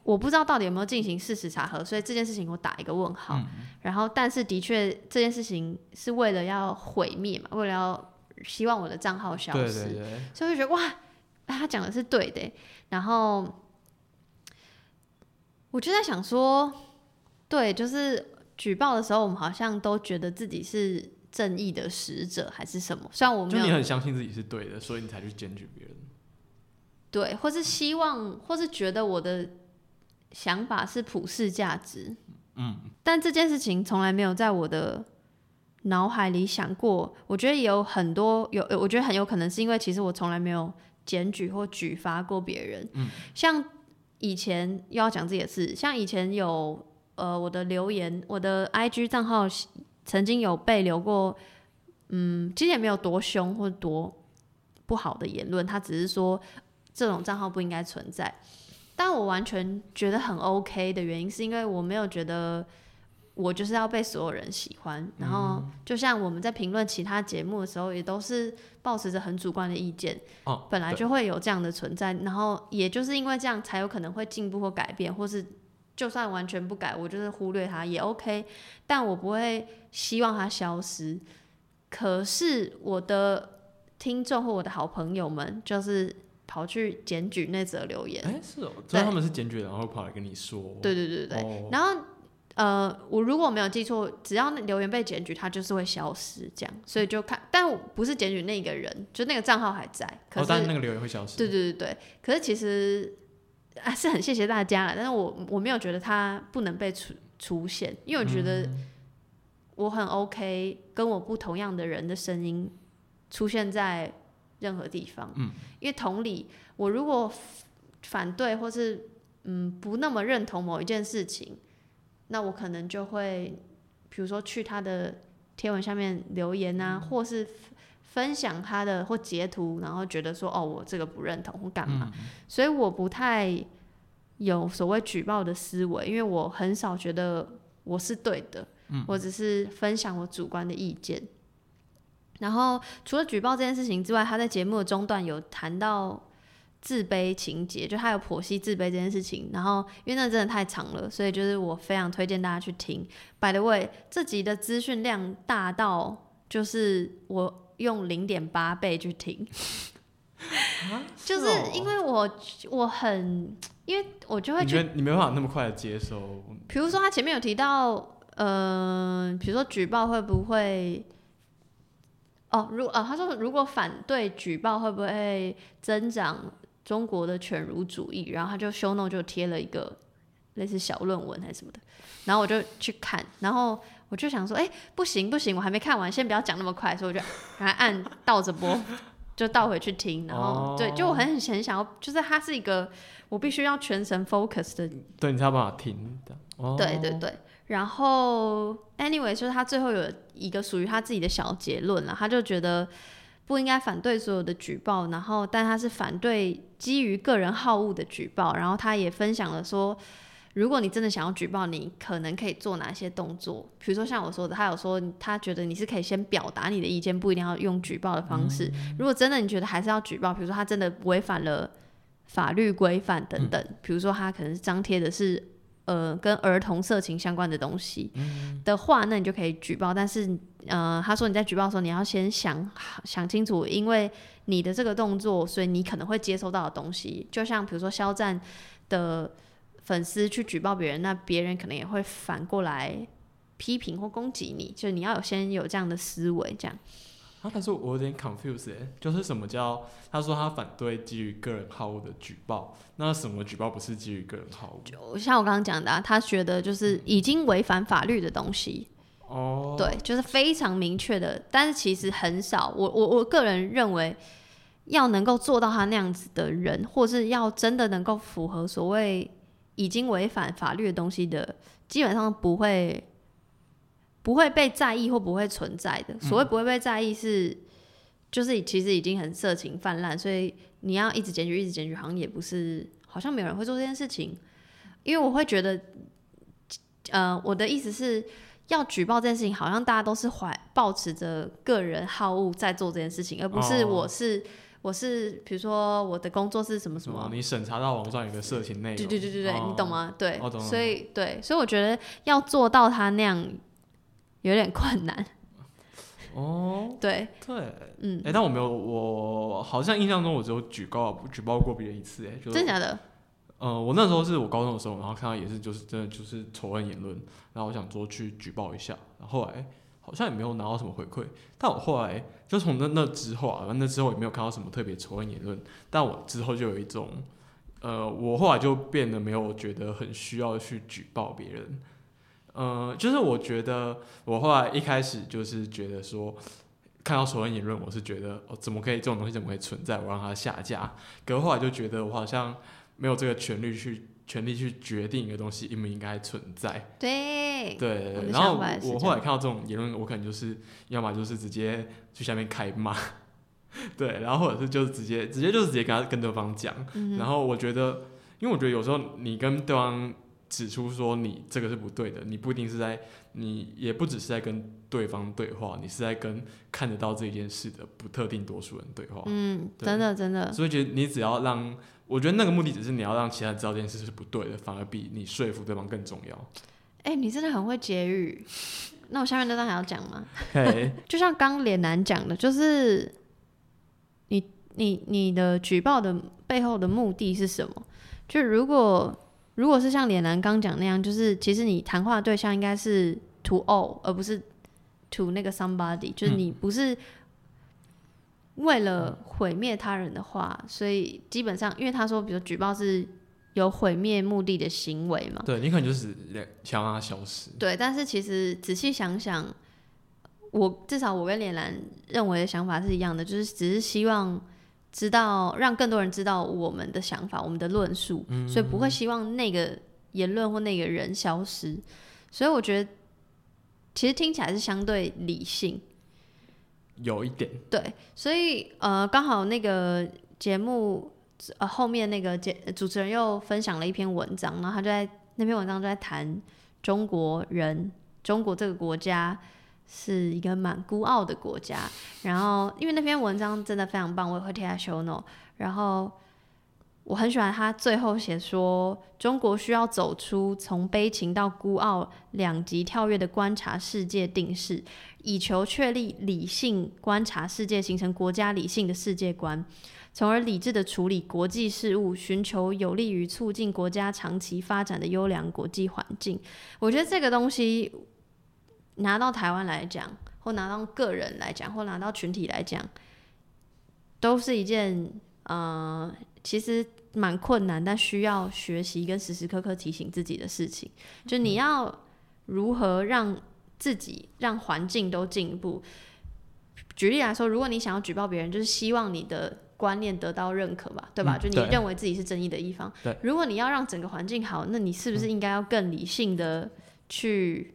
我不知道到底有没有进行事实查核，所以这件事情我打一个问号。嗯然后，但是的确这件事情是为了要毁灭嘛，为了要希望我的账号消对失，对对，所以我就觉得哇，他讲的是对的欸。然后我就在想说，对，就是举报的时候，我们好像都觉得自己是正义的使者还是什么，虽然我没有就你很相信自己是对的，所以你才去检举别人。对，或是希望，或是觉得我的想法是普世价值，嗯，但这件事情从来没有在我的脑海里想过。我觉得也有很多有，我觉得很有可能是因为其实我从来没有检举或举发过别人。嗯，像以前又要讲自己的事，像以前有呃我的留言，我的 IG 账号曾经有被留过，嗯，其实也没有多凶或多不好的言论，他只是说这种账号不应该存在。但我完全觉得很 OK 的原因，是因为我没有觉得我就是要被所有人喜欢。然后，就像我们在评论其他节目的时候，也都是保持着很主观的意见，哦，本来就会有这样的存在。然后，也就是因为这样，才有可能会进步或改变，或是就算完全不改，我就是忽略它也 OK。但我不会希望它消失。可是我的听众或我的好朋友们，就是跑去检举那则留言。哎，是哦，所以他们是检举，然后跑来跟你说，对对对对对。哦然后呃，我如果没有记错，只要那留言被检举，它就是会消失这样，所以就看，但我不是检举那个人，就那个账号还在，可哦，是、但那个留言会消失。对对对对，可是其实啊是很谢谢大家了，但是我我没有觉得它不能被出出现，因为我觉得我很 OK，跟我不同样的人的声音出现在任何地方，嗯，因为同理，我如果反对或是嗯不那么认同某一件事情，那我可能就会比如说去他的贴文下面留言啊，或是分享他的或截图，然后觉得说哦我这个不认同或干嘛，所以我不太有所谓举报的思维，因为我很少觉得我是对的，我只是分享我主观的意见。然后除了举报这件事情之外，他在节目的中段有谈到自卑情节，就他有剖析自卑这件事情。然后因为那真的太长了，所以就是我非常推荐大家去听。By the way，这集的资讯量大到就是我用零点八倍去听，就是因为我我很，因为我就会觉得，你没办法那么快的接收？比如说他前面有提到，呃，比如说举报会不会？哦，如呃，他说如果反对举报会不会增长中国的犬儒主义？然后他就 show note 就贴了一个类似小论文还是什么的，然后我就去看，然后我就想说，哎、不行不行，我还没看完，先不要讲那么快，所以我就赶快按倒着播，就倒回去听，然后、哦对，就我很很想要，就是它是一个我必须要全神 focus 的对你才有办法听的。哦，对对对，然后 anyway，就是他最后有一个属于他自己的小结论了，他就觉得不应该反对所有的举报，然后但他是反对基于个人好恶的举报，然后他也分享了说，如果你真的想要举报，你可能可以做哪些动作，比如说像我说的，他有说他觉得你是可以先表达你的意见，不一定要用举报的方式。如果真的你觉得还是要举报，比如说他真的违反了法律规范等等，比如说他可能是张贴的是呃跟儿童色情相关的东西的话，那你就可以举报。但是呃，他说你在举报的时候，你要先想想清楚，因为你的这个动作，所以你可能会接收到的东西，就像比如说肖战的粉丝去举报别人，那别人可能也会反过来批评或攻击你，就你要有先有这样的思维，这样。啊，但是我有点 confused 哎，就是什么叫他说他反对基于个人好恶的举报，那什么举报不是基于个人好恶？像我刚刚讲的、啊，他觉得就是已经违反法律的东西，哦，对，就是非常明确的，但是其实很少。我我我个人认为，要能够做到他那样子的人，或是要真的能够符合所谓已经违反法律的东西的，基本上不会不会被在意或不会存在的。所谓不会被在意是，就是其实已经很色情泛滥，所以你要一直检举，一直检举，好像也不是，好像没有人会做这件事情。因为我会觉得，呃，我的意思是。要举报这件事情，好像大家都是怀抱持着个人好恶在做这件事情，而不是哦我是、我是，比如说我的工作是什么什么你审查到网上有个色情内容？对对对对对，哦你懂？吗？对，所以对，所以我觉得要做到他那样有点困难。哦，对，对，嗯哎、，但我没有，我好像印象中我只有举报举报过别人一次，哎，就是真假的？呃，我那时候是我高中的时候，然后看到也是就是真的就是仇恨言论，然后我想说去举报一下，然后后来好像也没有拿到什么回馈，但我后来就从那那之后啊，那之后也没有看到什么特别仇恨言论，但我之后就有一种，呃，我后来就变得没有觉得很需要去举报别人，呃，就是我觉得我后来一开始就是觉得说。看到仇恨言论，我是觉得哦，怎么可以这种东西怎么可以存在？我让它下架。可是后来就觉得我好像没有这个权利去权利去决定一个东西应不应该存在。对，对然后我后来看到这种言论，我可能就是要么就是直接去下面开骂，对，然后或者是就是直接直接就是直接跟他跟对方讲。嗯然后我觉得，因为我觉得有时候你跟对方指出说你这个是不对的，你不一定是在，你也不只是在跟对方对话，你是在跟看得到这件事的不特定多数人对话。嗯，真的真的，所以觉得你只要让，我觉得那个目的只是你要让其他人知道这件事是不对的，反而比你说服对方更重要。哎、你真的很会结语。那我下面那段还要讲吗？嘿，就像刚脸男讲的，就是你你你的举报的背后的目的是什么？就如果如果是像脸男刚讲那样，就是其实你谈话的对象应该是 to all，而不是 to 那个 somebody，就是你不是为了毁灭他人的话，所以基本上，因为他说，比如举报是有毁灭目的的行为嘛，对你可能就是想让他消失。对，但是其实仔细想想，我至少我跟脸男认为的想法是一样的，就是只是希望知道让更多人知道我们的想法、我们的论述，所以不会希望那个言论或那个人消失。所以我觉得，其实听起来是相对理性。有一点对，所以呃，刚好那个节目呃后面那个节主持人又分享了一篇文章，然后他就在那篇文章就在谈中国人，中国这个国家是一个蛮孤傲的国家。然后因为那篇文章真的非常棒，我也会贴在 show note。然后我很喜欢他最后写说，中国需要走出从悲情到孤傲两极跳跃的观察世界定势。以求确立理性观察世界，形成国家理性的世界观，从而理智的处理国际事务，寻求有利于促进国家长期发展的优良国际环境。我觉得这个东西拿到台湾来讲，或拿到个人来讲，或拿到群体来讲，都是一件呃，其实蛮困难，但需要学习跟时时刻刻提醒自己的事情。就你要如何让。自己让环境都进步。举例来说，如果你想要举报别人，就是希望你的观念得到认可吧，对吧？就你认为自己是正义的一方。对。如果你要让整个环境好，那你是不是应该要更理性的去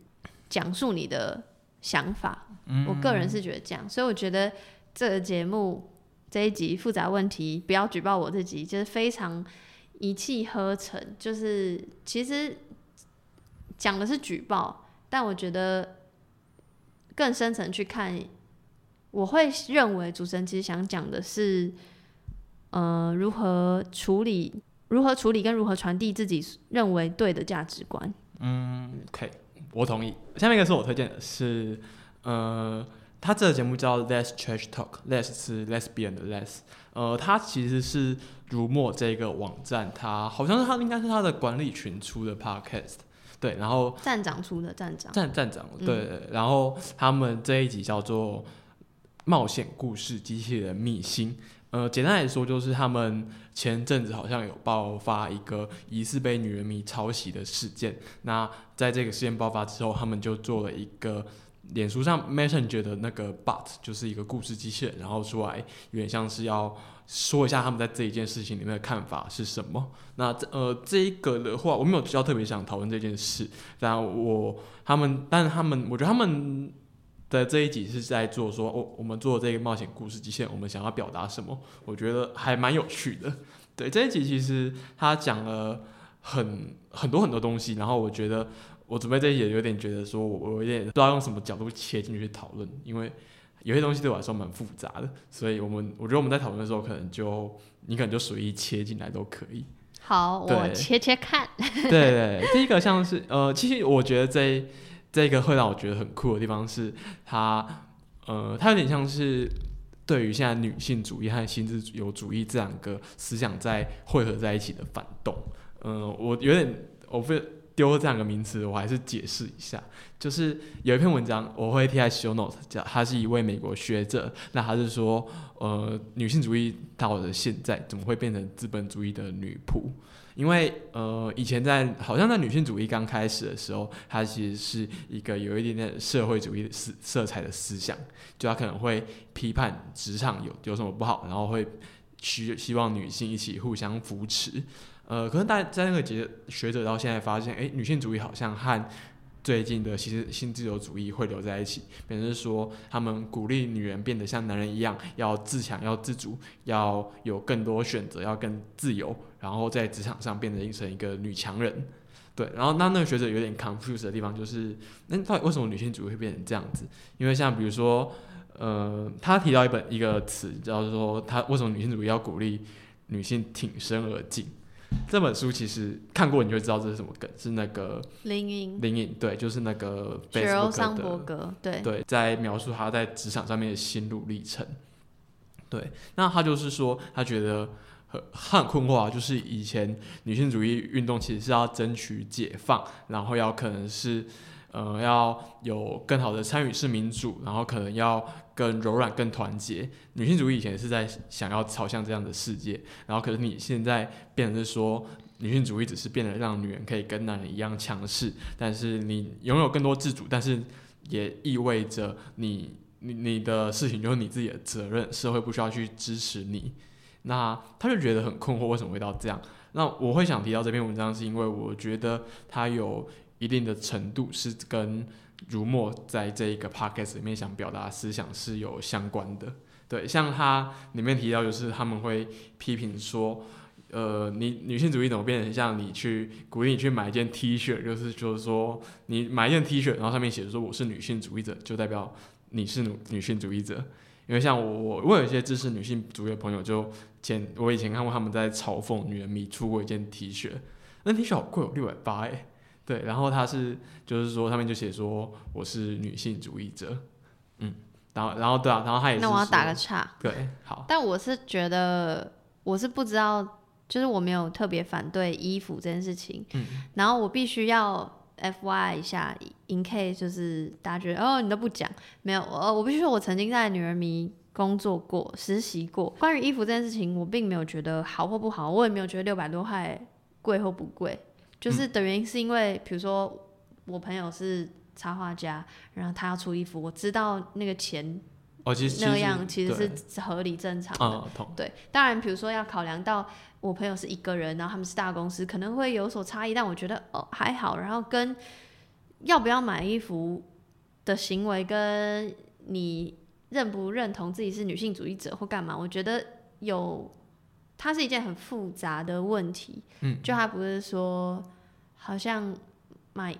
讲述你的想法？嗯。我个人是觉得这样，所以我觉得这个节目这一集复杂问题不要举报我自己，就是非常一气呵成。就是其实讲的是举报。但我觉得更深层去看，我会认为主持人其实想讲的是，呃，如何处理、如何处理跟如何传递自己认为对的价值观。嗯，OK，我同意。下面一个是我推荐的是，呃，他这个节目叫 Less Trash Talk，Less 是 Lesbian 的 Less，呃，他其实是如墨这个网站，他好像是他应该是他的管理群出的 Podcast。对，然后站长出的站长，站站长对，然后他们这一集叫做冒险故事机器人秘辛，呃，简单来说就是他们前阵子好像有爆发一个疑似被女人迷抄袭的事件，那在这个事件爆发之后，他们就做了一个脸书上 Messenger 的那个 bot，就是一个故事机器人，然后出来有点像是要。说一下他们在这一件事情里面的看法是什么？那这呃这一个的话，我没有比较特别想讨论这件事。但我他们，但他们，我觉得他们的这一集是在做说，哦，我们做这个冒险故事极限，我们想要表达什么？我觉得还蛮有趣的。对这一集，其实他讲了很很多很多东西。然后我觉得我准备这一集有点觉得说，我有点不知道用什么角度切进去讨论，因为。有些东西对我来说蛮复杂的，所以我们我觉得我们在讨论的时候，可能就你可能就随意切进来都可以。好，我切切看。对对，第一个像是呃，其实我觉得这这个会让我觉得很酷的地方是，它呃，它有点像是对于现在女性主义和新自由主义这两个思想在汇合在一起的反动。嗯，我有点我非。丢了这两个名词，我还是解释一下。就是有一篇文章，我会贴在 show note，叫他是一位美国学者。那他是说，呃，女性主义到了现在，怎么会变成资本主义的女仆？因为呃，以前在好像在女性主义刚开始的时候，它其实是一个有一点点社会主义色色彩的思想，就它可能会批判职场有有什么不好，然后会希希望女性一起互相扶持。呃，可能大家在那个节学者到现在发现，哎，女性主义好像和最近的其实新自由主义会留在一起，表示说他们鼓励女人变得像男人一样，要自强、要自主、要有更多选择、要更自由，然后在职场上变成一个女强人。对，然后那那个学者有点 confused 的地方就是，那到底为什么女性主义会变成这样子？因为像比如说，呃，他提到一本一个词叫做他为什么女性主义要鼓励女性挺身而进？这本书其实看过，你就知道这是什么梗，是那个林颖。林颖对，就是那个雪柔桑伯格，对对，在描述他在职场上面的心路历程。对，那他就是说，他觉得很困惑啊，就是以前女性主义运动其实是要争取解放，然后要可能是呃要有更好的参与式民主，然后可能要更柔软、更团结。女性主义以前是在想要朝向这样的世界，然后可是你现在变成是说。女性主义只是变得让女人可以跟男人一样强势，但是你拥有更多自主，但是也意味着你你你的事情就是你自己的责任，社会不需要去支持你。那他就觉得很困惑，为什么会到这样？那我会想提到这篇文章，是因为我觉得它有一定的程度是跟如墨在这一个 podcast 里面想表达思想是有相关的。对，像他里面提到，就是他们会批评说。呃，你女性主义怎么变成像你去鼓励你去买一件 T 恤，就是就是说你买一件 T 恤，然后上面写着说我是女性主义者，就代表你是女女性主义者。因为像我我我有一些支持女性主义的朋友，就前我以前看过他们在嘲讽女人迷出过一件 T 恤，那 T 恤好贵哦，六百八哎，对，然后他是就是说上面就写说我是女性主义者，嗯，然后然后对啊，然后他也是那我要打个岔，对，好，但我是觉得我是不知道。就是我没有特别反对衣服这件事情，嗯，然后我必须要 F Y 一下，in case 就是大家觉得哦你都不讲，没有，呃，我必须说我曾经在女人迷工作过，实习过。关于衣服这件事情，我并没有觉得好或不好，我也没有觉得六百多块贵或不贵，就是的原因是因为，比如说我朋友是插画家，然后他要出衣服，我知道那个钱。哦，其实那样其实是合理正常的，对。当然，比如说要考量到我朋友是一个人，然后他们是大公司，可能会有所差异，但我觉得哦还好。然后跟要不要买衣服的行为，跟你认不认同自己是女性主义者或干嘛，我觉得有，它是一件很复杂的问题。嗯，就他不是说好像买，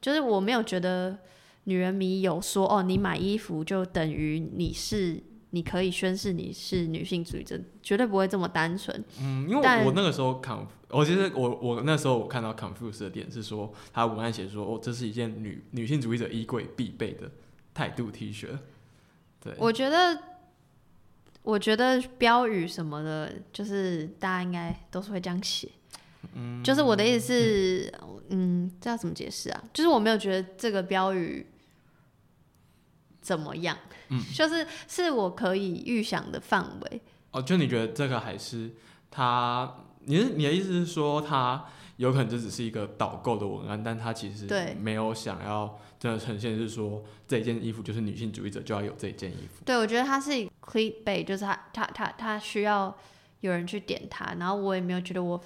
就是我没有觉得。女人迷有说哦，你买衣服就等于你是，你可以宣誓你是女性主义者，绝对不会这么单纯。嗯，因为我那个时候看，我其实我我那时候我看到 confuse 的点是说，他文案写说哦，这是一件女女性主义者衣柜必备的态度 T 恤。对，我觉得，我觉得标语什么的，就是大家应该都是会这样写。嗯，就是我的意思是，嗯，这要怎么解释啊？就是我没有觉得这个标语。怎么样？嗯，就是是我可以预想的范围。哦，就你觉得这个还是他？你是你的意思是说，他有可能这只是一个导购的文案，但他其实没有想要真的呈现，是说这件衣服就是女性主义者就要有这件衣服。对，我觉得它是 clickbait，就是它它它它需要有人去点它，然后我也没有觉得我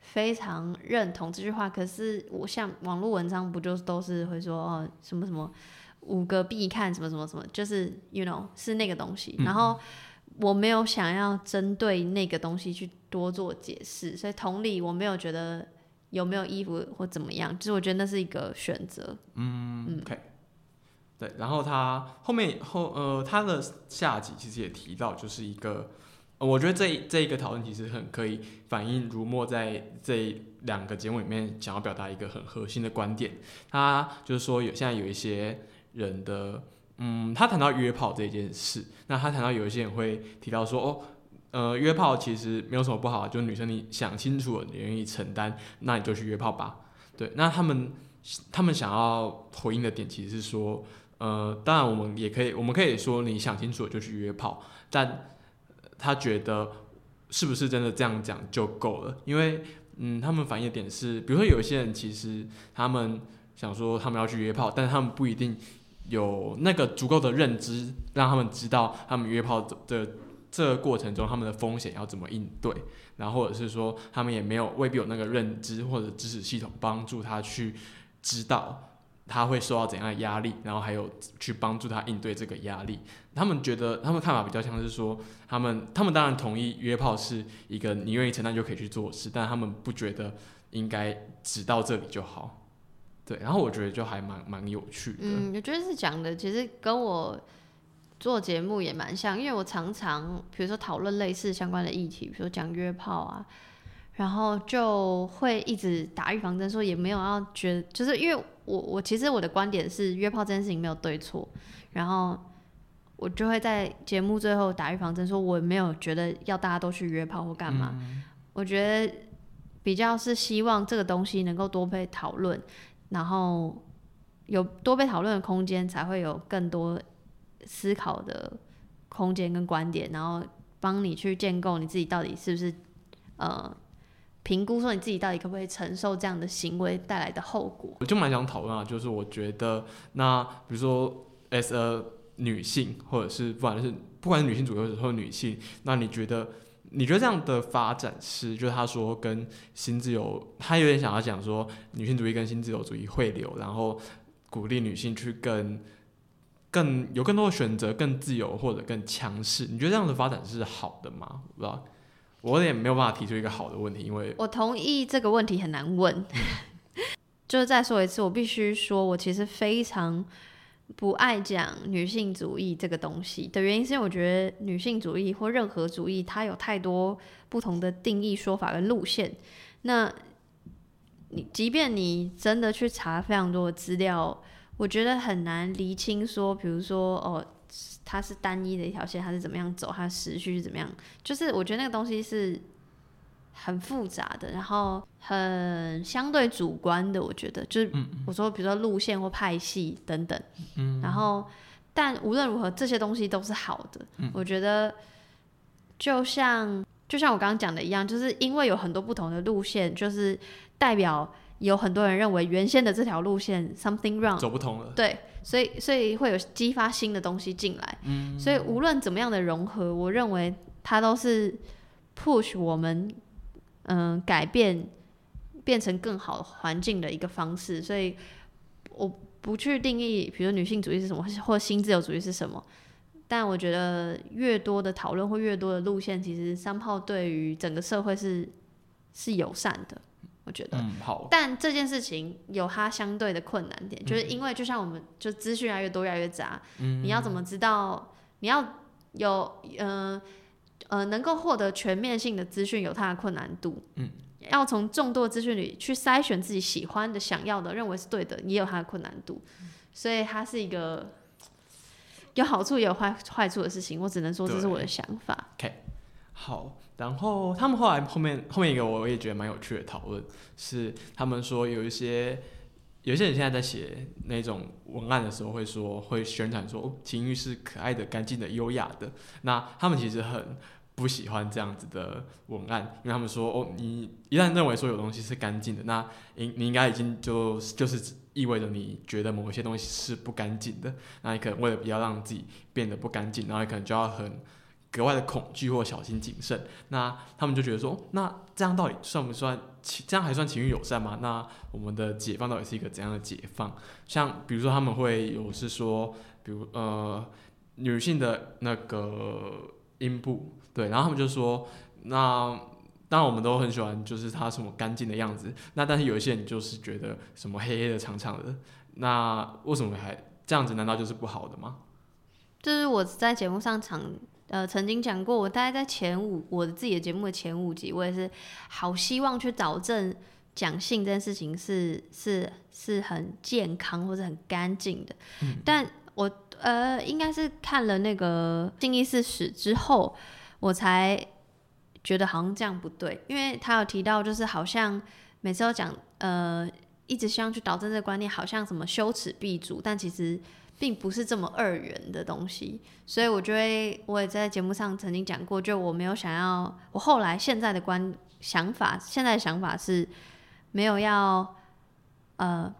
非常认同这句话。可是我像网络文章不就都是会说哦什么什么。五个必看什么什么什么，就是 you know 是那个东西，然后我没有想要针对那个东西去多做解释，所以同理我没有觉得有没有衣服或怎么样，就是我觉得那是一个选择。嗯，OK，对，然后他后面后呃他的下集其实也提到，就是一个我觉得这这一个讨论其实很可以反映如墨在这两个节目里面想要表达一个很核心的观点，他就是说有现在有一些。人的，嗯，他谈到约炮这件事，那他谈到有一些人会提到说，哦，呃，约炮其实没有什么不好，就是女生你想清楚了，你愿意承担，那你就去约炮吧。对，那他们他们想要回应的点其实是说，呃，当然我们也可以，我们可以说你想清楚了就去约炮，但他觉得是不是真的这样讲就够了？因为，嗯，他们反映的点是，比如说有一些人其实他们想说他们要去约炮，但是他们不一定。有那个足够的认知，让他们知道他们约炮的这个过程中，他们的风险要怎么应对，然后或者是说，他们也没有未必有那个认知或者知识系统帮助他去知道他会受到怎样的压力，然后还有去帮助他应对这个压力。他们觉得，他们看法比较像是说，他们他们当然同意约炮是一个你愿意承担就可以去做事，但他们不觉得应该只到这里就好。对，然后我觉得就还蛮蛮有趣的。嗯，我觉得是讲的，其实跟我做节目也蛮像，因为我常常比如说讨论类似相关的议题，比如说讲约炮啊，然后就会一直打预防针，说也没有要觉，就是因为我我其实我的观点是约炮这件事情没有对错，然后我就会在节目最后打预防针，说我没有觉得要大家都去约炮或干嘛。我觉得比较是希望这个东西能够多被讨论，然后有多被讨论的空间，才会有更多思考的空间跟观点，然后帮你去建构你自己到底是不是呃评估说你自己到底可不可以承受这样的行为带来的后果。我就蛮想讨论啊，就是我觉得那比如说 as a 女性，或者是不管是不管是女性主义或者女性，那你觉得你觉得这样的发展是，就是他说跟新自由，他有点想要讲说女性主义跟新自由主义汇流，然后鼓励女性去跟更有更多的选择，更自由或者更强势。你觉得这样的发展是好的吗？我不知道，我也没有办法提出一个好的问题，因为我同意这个问题很难问。就是再说一次，我必须说，我其实非常。不爱讲女性主义这个东西的原因，是因为我觉得女性主义或任何主义，它有太多不同的定义、说法跟路线。那你即便你真的去查非常多的资料，我觉得很难厘清说，比如说哦，它是单一的一条线，它是怎么样走，它的时序是怎么样。就是我觉得那个东西是。很复杂的，然后很相对主观的，我觉得就是我说，比如说路线或派系等等，嗯，然后但无论如何，这些东西都是好的。我觉得就像就像我刚刚讲的一样，就是因为有很多不同的路线，就是代表有很多人认为原先的这条路线 something wrong 走不通了，对，所以所以会有激发新的东西进来，嗯，所以无论怎么样的融合，我认为它都是 push 我们。嗯，改变变成更好环境的一个方式，所以我不去定义，比如女性主义是什么，或新自由主义是什么。但我觉得越多的讨论或越多的路线，其实三炮对于整个社会是是友善的。我觉得，嗯，好。但这件事情有它相对的困难点，就是因为就像我们就资讯越来越多越来越杂，嗯，你要怎么知道？你要有嗯。呃，能够获得全面性的资讯有它的困难度，嗯，要从众多资讯里去筛选自己喜欢的、想要的、认为是对的，也有它的困难度，所以它是一个 有好处也有坏坏处的事情。我只能说这是我的想法。OK，好，然后他们后来后面后面一个我也觉得蛮有趣的讨论是，他们说有一些有些人现在在写那种文案的时候会说会宣传说情欲是可爱的、干净的、优雅的，那他们其实很。不喜欢这样子的文案，因为他们说哦，你一旦认为说有东西是干净的，那应你应该已经就就是意味着你觉得某些东西是不干净的，那你可能为了不要让自己变得不干净，然后你可能就要很格外的恐惧或小心谨慎。那他们就觉得说，那这样到底算不算？这样还算情欲友善吗？那我们的解放到底是一个怎样的解放？像比如说他们会有是说，比如呃女性的那个。阴部对，然后他们就说，那当然我们都很喜欢，就是它什么干净的样子。那但是有一些人就是觉得什么黑黑的、长长的，那为什么还这样子？难道就是不好的吗？就是我在节目上常呃曾经讲过，我大概在前五我的自己的节目的前五集，我也是好希望去导正讲性这件事情是是是很健康或者很干净的，但我。呃，应该是看了那个《静义四史》之后，我才觉得好像这样不对，因为他有提到，就是好像每次都讲，呃，一直希望去导正这个观念，好像什么羞耻必足，但其实并不是这么二元的东西。所以我觉得我也在节目上曾经讲过，就我没有想要，我后来现在的观想法，现在的想法是没有要，呃。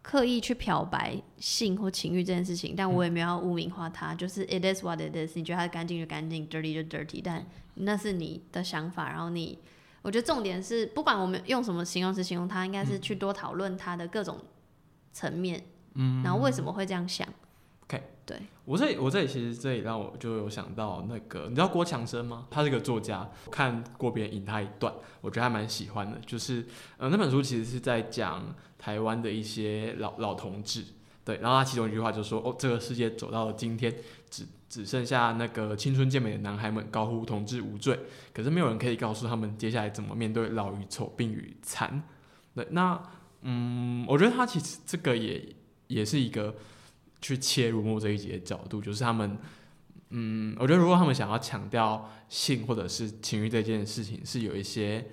刻意去漂白性或情欲这件事情，但我也没有要污名化它，就是 it is what it is。你觉得它干净就干净，dirty 就 dirty，但那是你的想法。然后你，我觉得重点是，不管我们用什么形容词形容它，应该是去多讨论它的各种层面，嗯，然后为什么会这样想。OK，对我这里，我这里其实这里让我就有想到那个，你知道郭强生吗？他是个作家，看过别人引他一段，我觉得还蛮喜欢的，就是呃那本书其实是在讲。台湾的一些老老同志，对，然后他其中一句话就说：“哦，这个世界走到了今天，只只剩下那个青春健美的男孩们高呼同志无罪，可是没有人可以告诉他们接下来怎么面对老与丑、病与残。”对，那嗯，我觉得他其实这个也也是一个去切入幕这一节的角度，就是他们嗯，我觉得如果他们想要强调性或者是情欲这件事情，是有一些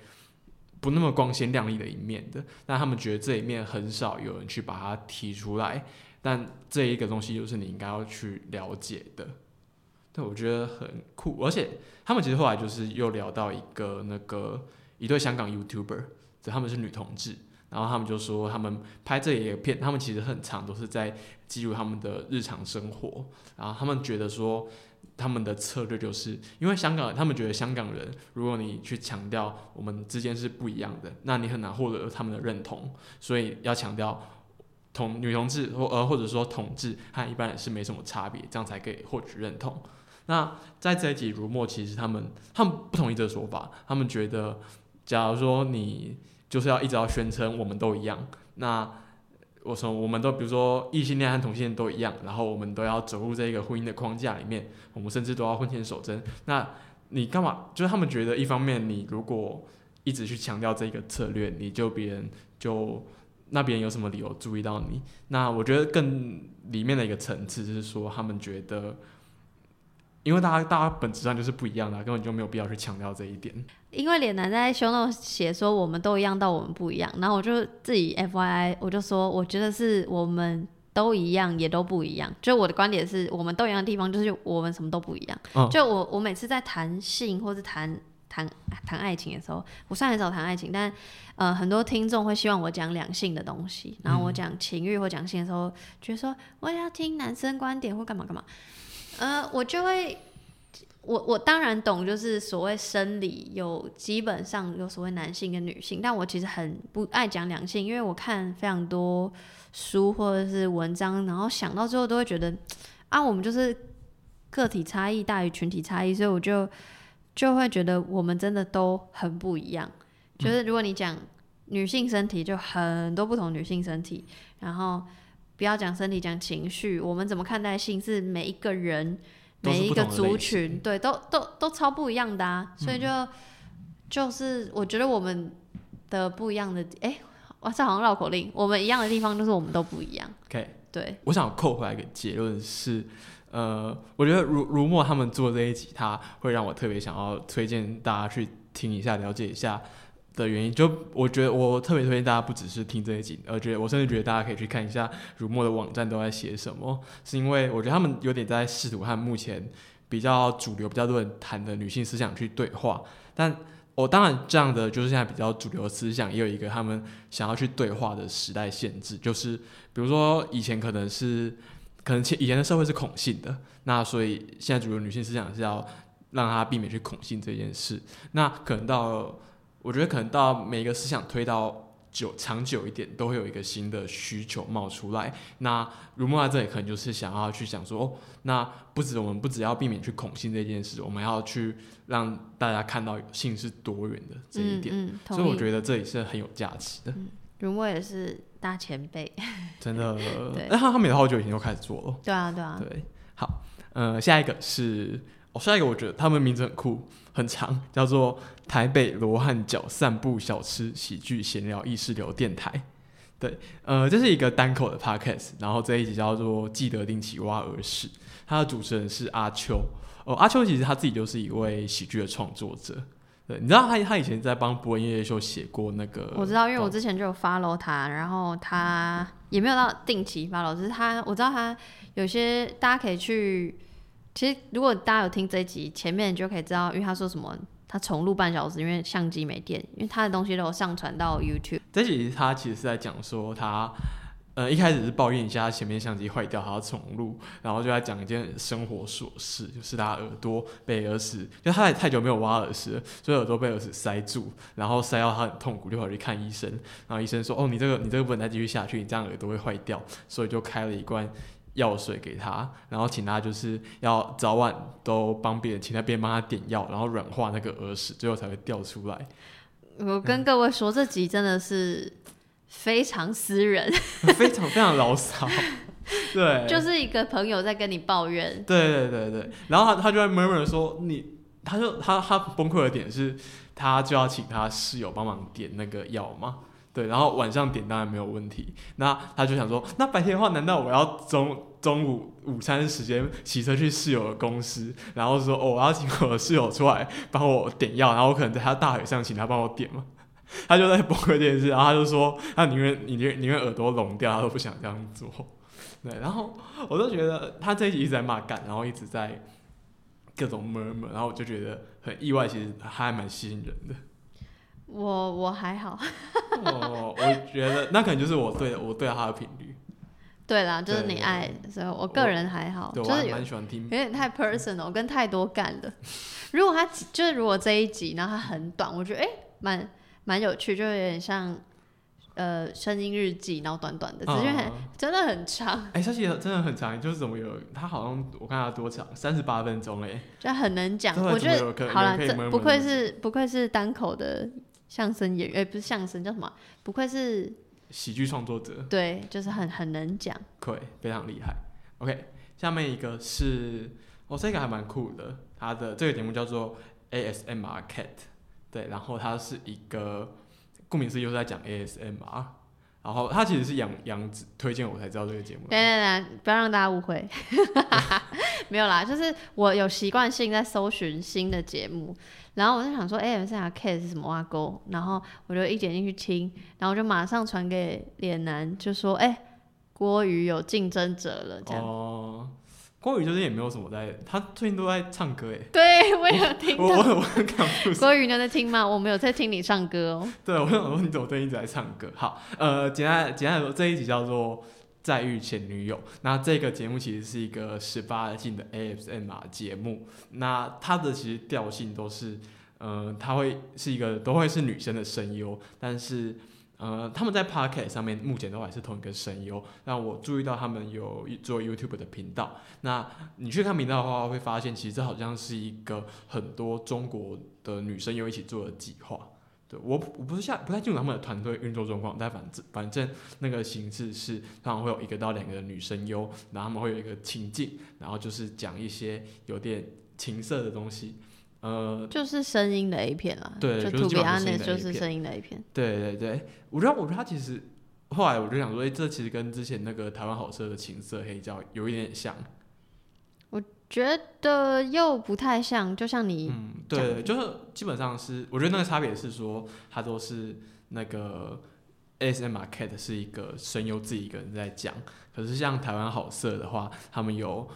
不那么光鲜亮丽的一面的，但他们觉得这一面很少有人去把它提出来。但这一个东西就是你应该要去了解的。对，我觉得很酷，而且他们其实后来就是又聊到一个那个一对香港 YouTuber，他们是女同志，然后他们就说他们拍这一个片，他们其实很长都是在记录他们的日常生活，然后他们觉得说他们的策略就是因为香港，他们觉得香港人，如果你去强调我们之间是不一样的，那你很难获得他们的认同，所以要强调。同女同志或呃或者说同志和一般人是没什么差别，这样才可以获取认同。那在这一集如墨，其实他们他们不同意这个说法，他们觉得，假如说你就是要一直要宣称我们都一样，那我说我们都比如说异性恋和同性恋都一样，然后我们都要走入这个婚姻的框架里面，我们甚至都要婚前守贞。那你干嘛？就是他们觉得一方面你如果一直去强调这个策略，你就别人就。那别人有什么理由注意到你？那我觉得更里面的一个层次是说，他们觉得，因为大家大家本质上就是不一样的，根本就没有必要去强调这一点。因为脸男在胸中写说我们都一样到我们不一样，然后我就自己 F Y I，我就说我觉得是我们都一样也都不一样。就我的观点是我们都一样的地方就是我们什么都不一样。就我我每次在谈性或是谈。谈谈爱情的时候，我虽然很少谈爱情，但呃，很多听众会希望我讲两性的东西。然后我讲情欲或讲性的时候，觉得说我要听男生观点或干嘛干嘛。呃，我就会，我我当然懂，就是所谓生理有基本上有所谓男性跟女性，但我其实很不爱讲两性，因为我看非常多书或者是文章，然后想到最后都会觉得啊，我们就是个体差异大于群体差异，所以我就。就会觉得我们真的都很不一样。就是如果你讲女性身体，就很多不同女性身体。然后不要讲身体，讲情绪，我们怎么看待性，是每一个人、每一个族群，对，都都都超不一样的啊。所以就就是我觉得我们的不一样的，哎，哇，这好像绕口令。我们一样的地方就是我们都不一样。OK，对，我想扣回来一个结论是。呃，我觉得如如墨他们做这一集，他会让我特别想要推荐大家去听一下、了解一下的原因。就我觉得我特别推荐大家不只是听这一集，而觉得我甚至觉得大家可以去看一下如墨的网站都在写什么，是因为我觉得他们有点在试图和目前比较主流、比较多人谈的女性思想去对话。但我当然这样的就是现在比较主流的思想，也有一个他们想要去对话的时代限制，就是比如说以前可能是。可能前以前的社会是恐性的，那所以现在主流女性思想是要让她避免去恐性这件事。那可能到，我觉得可能到每一个思想推到久长久一点，都会有一个新的需求冒出来。那如墨在这里可能就是想要去想说，哦，那不止我们不只要避免去恐性这件事，我们要去让大家看到性是多元的这一点。所以我觉得这里是很有价值的。如墨也是。大前辈，真的，那他他们也好久以前就开始做了。对啊，对啊，对。好，呃，下一个是，哦，下一个我觉得他们名字很酷，很长，叫做台北罗汉脚散步小吃喜剧闲聊意识流电台。对，呃，这是一个单口的 podcast，然后这一集叫做记得定期挖耳屎，他的主持人是阿秋。哦，阿秋其实他自己就是一位喜剧的创作者。对，你知道他他以前在帮博文夜夜秀写过那个，我知道，因为我之前就有 follow 他，然后他也没有到定期 follow，只是他我知道他有些大家可以去，其实如果大家有听这一集前面，就可以知道，因为他说什么，他重录半小时，因为相机没电，因为他的东西都有上传到 YouTube。这集他其实是在讲说他。呃，一开始是抱怨一下他前面相机坏掉，还要重录，然后就在讲一件生活琐事，就是他耳朵被耳屎，就他也太久没有挖耳屎，所以耳朵被耳屎塞住，然后塞到他很痛苦，就跑去看医生，然后医生说，哦，你这个你这个不能再继续下去，你这样耳朵会坏掉，所以就开了一罐药水给他，然后请他就是要早晚都帮别人，请他别人帮他点药，然后软化那个耳屎，最后才会掉出来。我跟各位说，这集真的是。非常私人，非常非常牢骚，对，就是一个朋友在跟你抱怨，对对对对，然后他他就在 murmur 说你，他就他他崩溃的点是，他就要请他室友帮忙点那个药嘛，对，然后晚上点当然没有问题，那他就想说，那白天的话，难道我要中中午午餐时间骑车去室友的公司，然后说哦，我要请我的室友出来帮我点药，然后我可能在他大腿上请他帮我点嘛。他就在崩溃电视，然后他就说他宁愿宁愿宁愿耳朵聋掉，他都不想这样做。对，然后我就觉得他这一集一直在骂干，然后一直在各种 murmur，然后我就觉得很意外，其实他还蛮吸引人的。我我还好，哦，我觉得那可能就是我对我对他的频率。对啦，就是你爱，所以我个人还好，我就是有蛮喜欢听有。点太 personal，跟太多干了。如果他就是如果这一集，然后它很短，我觉得哎，蛮蛮有趣，就有点像呃声音日记，然后短短的，只是很、嗯真的很长，哎，他其实真的很长，就是怎么有他好像我看他多长，三十八分钟哎。就很能讲。我觉得好了，这不愧是不愧是单口的相声演员，哎、不是相声叫什么？不愧是喜剧创作者，对，就是很很能讲。对，非常厉害。OK，下面一个是，哦，这个还蛮酷的，他的这个节目叫做 ASMR Cat，对，然后他是一个，顾名思义就是在讲 ASMR，然后他其实是杨杨子推荐我才知道这个节目的，等等等，不要让大家误会，没有啦，就是我有习惯性在搜寻新的节目，然后我就想说，哎、欸，这 Cat 是什么挖沟？然后我就一点进去听，然后我就马上传给脸男，就说，哎、郭宇有竞争者了，这样。哦，郭宇就是也没有什么在，他最近都在唱歌哎，对，我有听我我。我很 confused，郭宇，你有在听吗？我没有在听你唱歌哦。对我想说你怎么最近一直在唱歌？好，呃，简单简单来说，这一集叫做。再遇前女友，那这个节目其实是一个十八禁的 ASMR 节目，那它的其实调性都是，呃，它会是一个都会是女生的声优，但是，呃，他们在 Pocket 上面目前都还是同一个声优。那我注意到他们有做 YouTube 的频道，那你去看频道的话，会发现其实这好像是一个很多中国的女生优一起做的计划。对我我不是下不太清楚他们的团队运作状况，但反正反正那个形式是通常会有一个到两个的女生优，然后他们会有一个情境，然后就是讲一些有点情色的东西，呃，就是声音的 A 片啦，对就是 To 基 be 本就是声音的 A 片。对对对，我觉得我觉得他其实后来我就想说，哎、这其实跟之前那个台湾好色的情色黑胶有一点点像，觉得又不太像，就像你嗯，对对，就是基本上是，我觉得那个差别是说，它都是那个 ASMR Cat 是一个声优自己一个人在讲，可是像台湾好色的话，他们有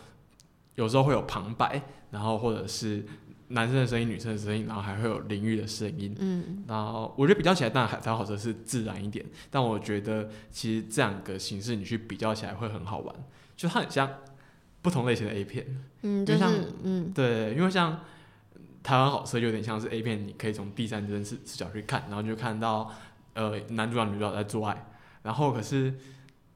有时候会有旁白，然后或者是男生的声音、女生的声音，然后还会有淋浴的声音，嗯，然后我觉得比较起来，当然台湾好色是自然一点，但我觉得其实这两个形式你去比较起来会很好玩，就它很像不同类型的 A 片。嗯，就是嗯，对，因为像台湾好色有点像是 A 片，你可以从第三人视视角去看，然后就看到呃男主角女主角在做爱，然后可是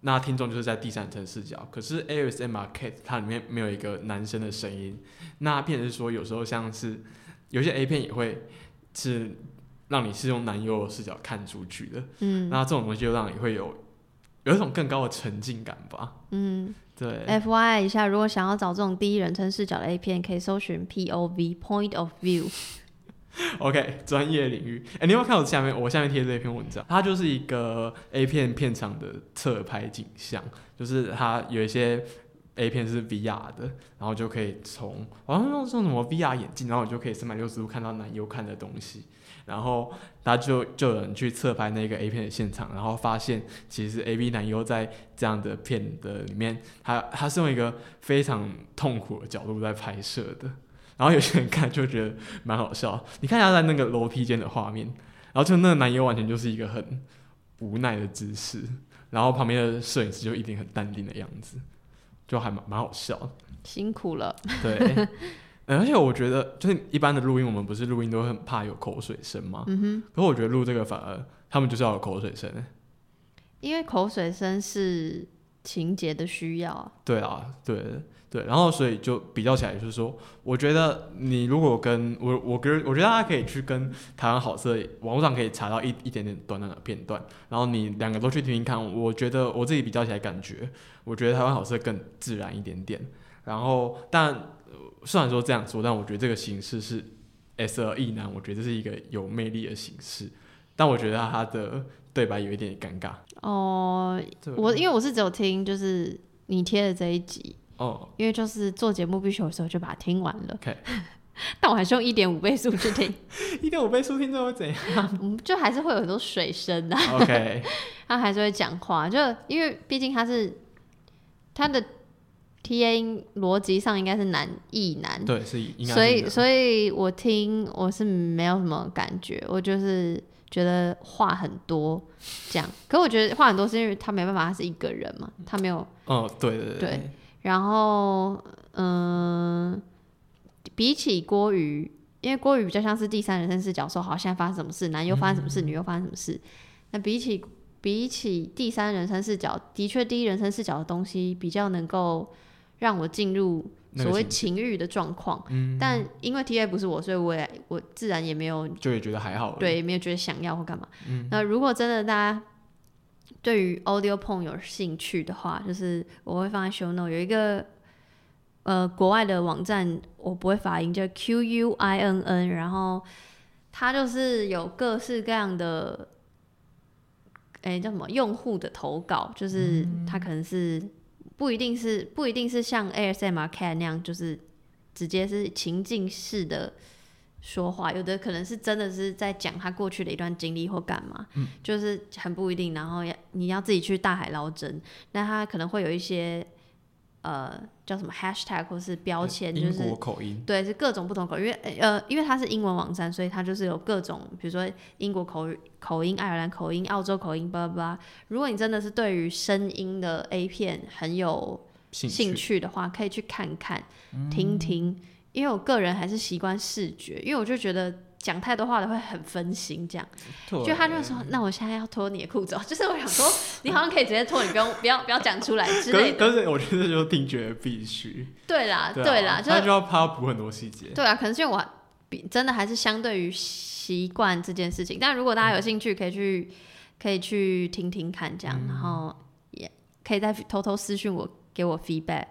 那听众就是在第三层视角，可是 ASMR Cat 它里面没有一个男生的声音，那变成是说有时候像是有些 A 片也会是让你是用男优视角看出去的，嗯。那这种东西就让你会有有一种更高的沉浸感吧，嗯对。，F Y I 一下，如果想要找这种第一人称视角的 A 片，可以搜寻 P O V Point of View。OK，专业领域。哎、你有没有看我下面我下面贴这篇文章？它就是一个 A 片片场的侧拍景象，就是它有一些 A 片是 VR 的，然后就可以从好像用用什么 VR 眼镜，然后你就可以三百六十度看到男优看的东西。然后他就就有人去侧拍那个 A 片的现场，然后发现其实 A B 男优在这样的片的里面，他他是用一个非常痛苦的角度在拍摄的。然后有些人看就觉得蛮好笑。你看他在那个楼梯间的画面，然后就那个男优完全就是一个很无奈的姿势，然后旁边的摄影师就一定很淡定的样子，就还蛮蛮好笑的。辛苦了，对，呃而且我觉得就是一般的录音，我们不是录音都会很怕有口水声吗？嗯哼，可是我觉得录这个反而他们就是要有口水声。因为口水声是情节的需要啊。对啊，对对，然后所以就比较起来，就是说，我觉得你如果跟我，我跟我觉得大家可以去跟台湾好色网络上可以查到一一点点短短的片段，然后你两个都去听听看，我觉得我自己比较起来感觉，我觉得台湾好色更自然一点点。然后，但呃虽然说这样说，但我觉得这个形式是 S 二 E 男，我觉得这是一个有魅力的形式，但我觉得他的对白有一点尴尬。哦，我因为我是只有听就是你贴的这一集，哦，因为就是做节目必须有时候就把它听完了。OK 但我还是用一点五倍速去听，一点五倍速听这会怎样 嗯，就还是会有很多水声的、？OK，他还是会讲话，就因为毕竟他是他的 T A 逻辑上应该是男译男，对，是应该所以所以我听我是没有什么感觉，我就是觉得话很多这样。可我觉得话很多是因为他没办法，他是一个人嘛，他没有。哦，对对对然后嗯、比起郭宇，因为郭宇比较像是第三人称视角，说好现在发生什么事，男又发生什么事，女又发生什么事。那比起比起第三人称视角，的确第一人称视角的东西比较能够让我进入所谓情情欲的状况。嗯，但因为 T A 不是我，所以我也我自然也没有就也觉得还好。对，也没有觉得想要或干嘛。嗯那如果真的大家对于 Audio p o n 有兴趣的话，就是我会放在 Show Note 有一个呃国外的网站，我不会发音，叫 Q U I N N，然后它就是有各式各样的。哎，叫什么？用户的投稿，就是它可能是不一定是不一定是像 ASMR Cat 那样，就是直接是情境式的说话，有的可能是真的是在讲他过去的一段经历或干嘛，嗯就是很不一定。然后要你要自己去大海捞针，那他可能会有一些呃叫什么 hashtag 或是标签，就英是国口音，对，是各种不同口音，因为呃，因为它是英文网站，所以它就是有各种，比如说英国口口音、爱尔兰口音、澳洲口音，巴拉巴拉。如果你真的是对于声音的 A 片很有兴趣的话，可以去看看、听听。因为我个人还是习惯视觉，因为我就觉得讲太多话的会很分心，这样。就他就会说：“那我现在要脱你的裤子哦。” 就是我想说，你好像可以直接脱，你不用 不要不要讲出来之可类的。是可是我觉得这就是听觉必须，对啦，对啦，就他就要怕补很多细节。对啊，可能是因为我比真的还是相对于习惯这件事情，但如果大家有兴趣，可以去可以去听听看，这样，然后也可以再偷偷私讯我，给我 feedback，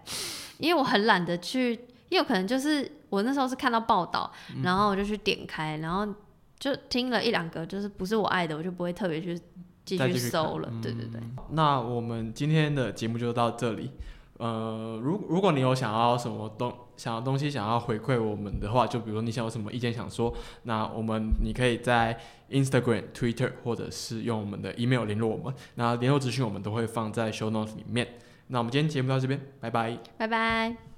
因为我很懒得去，因为我可能就是我那时候是看到报道，然后我就去点开，然后就听了一两个，就是不是我爱的，我就不会特别去继续搜了，对对对。那我们今天的节目就到这里。呃，如如果你有想要什么东想要东西想要回馈我们的话，就比如说你想有什么意见想说，那我们你可以在 Instagram、Twitter 或者是用我们的 email 联络我们。那联络资讯我们都会放在 show notes 里面。那我们今天节目到这边，拜拜。拜拜。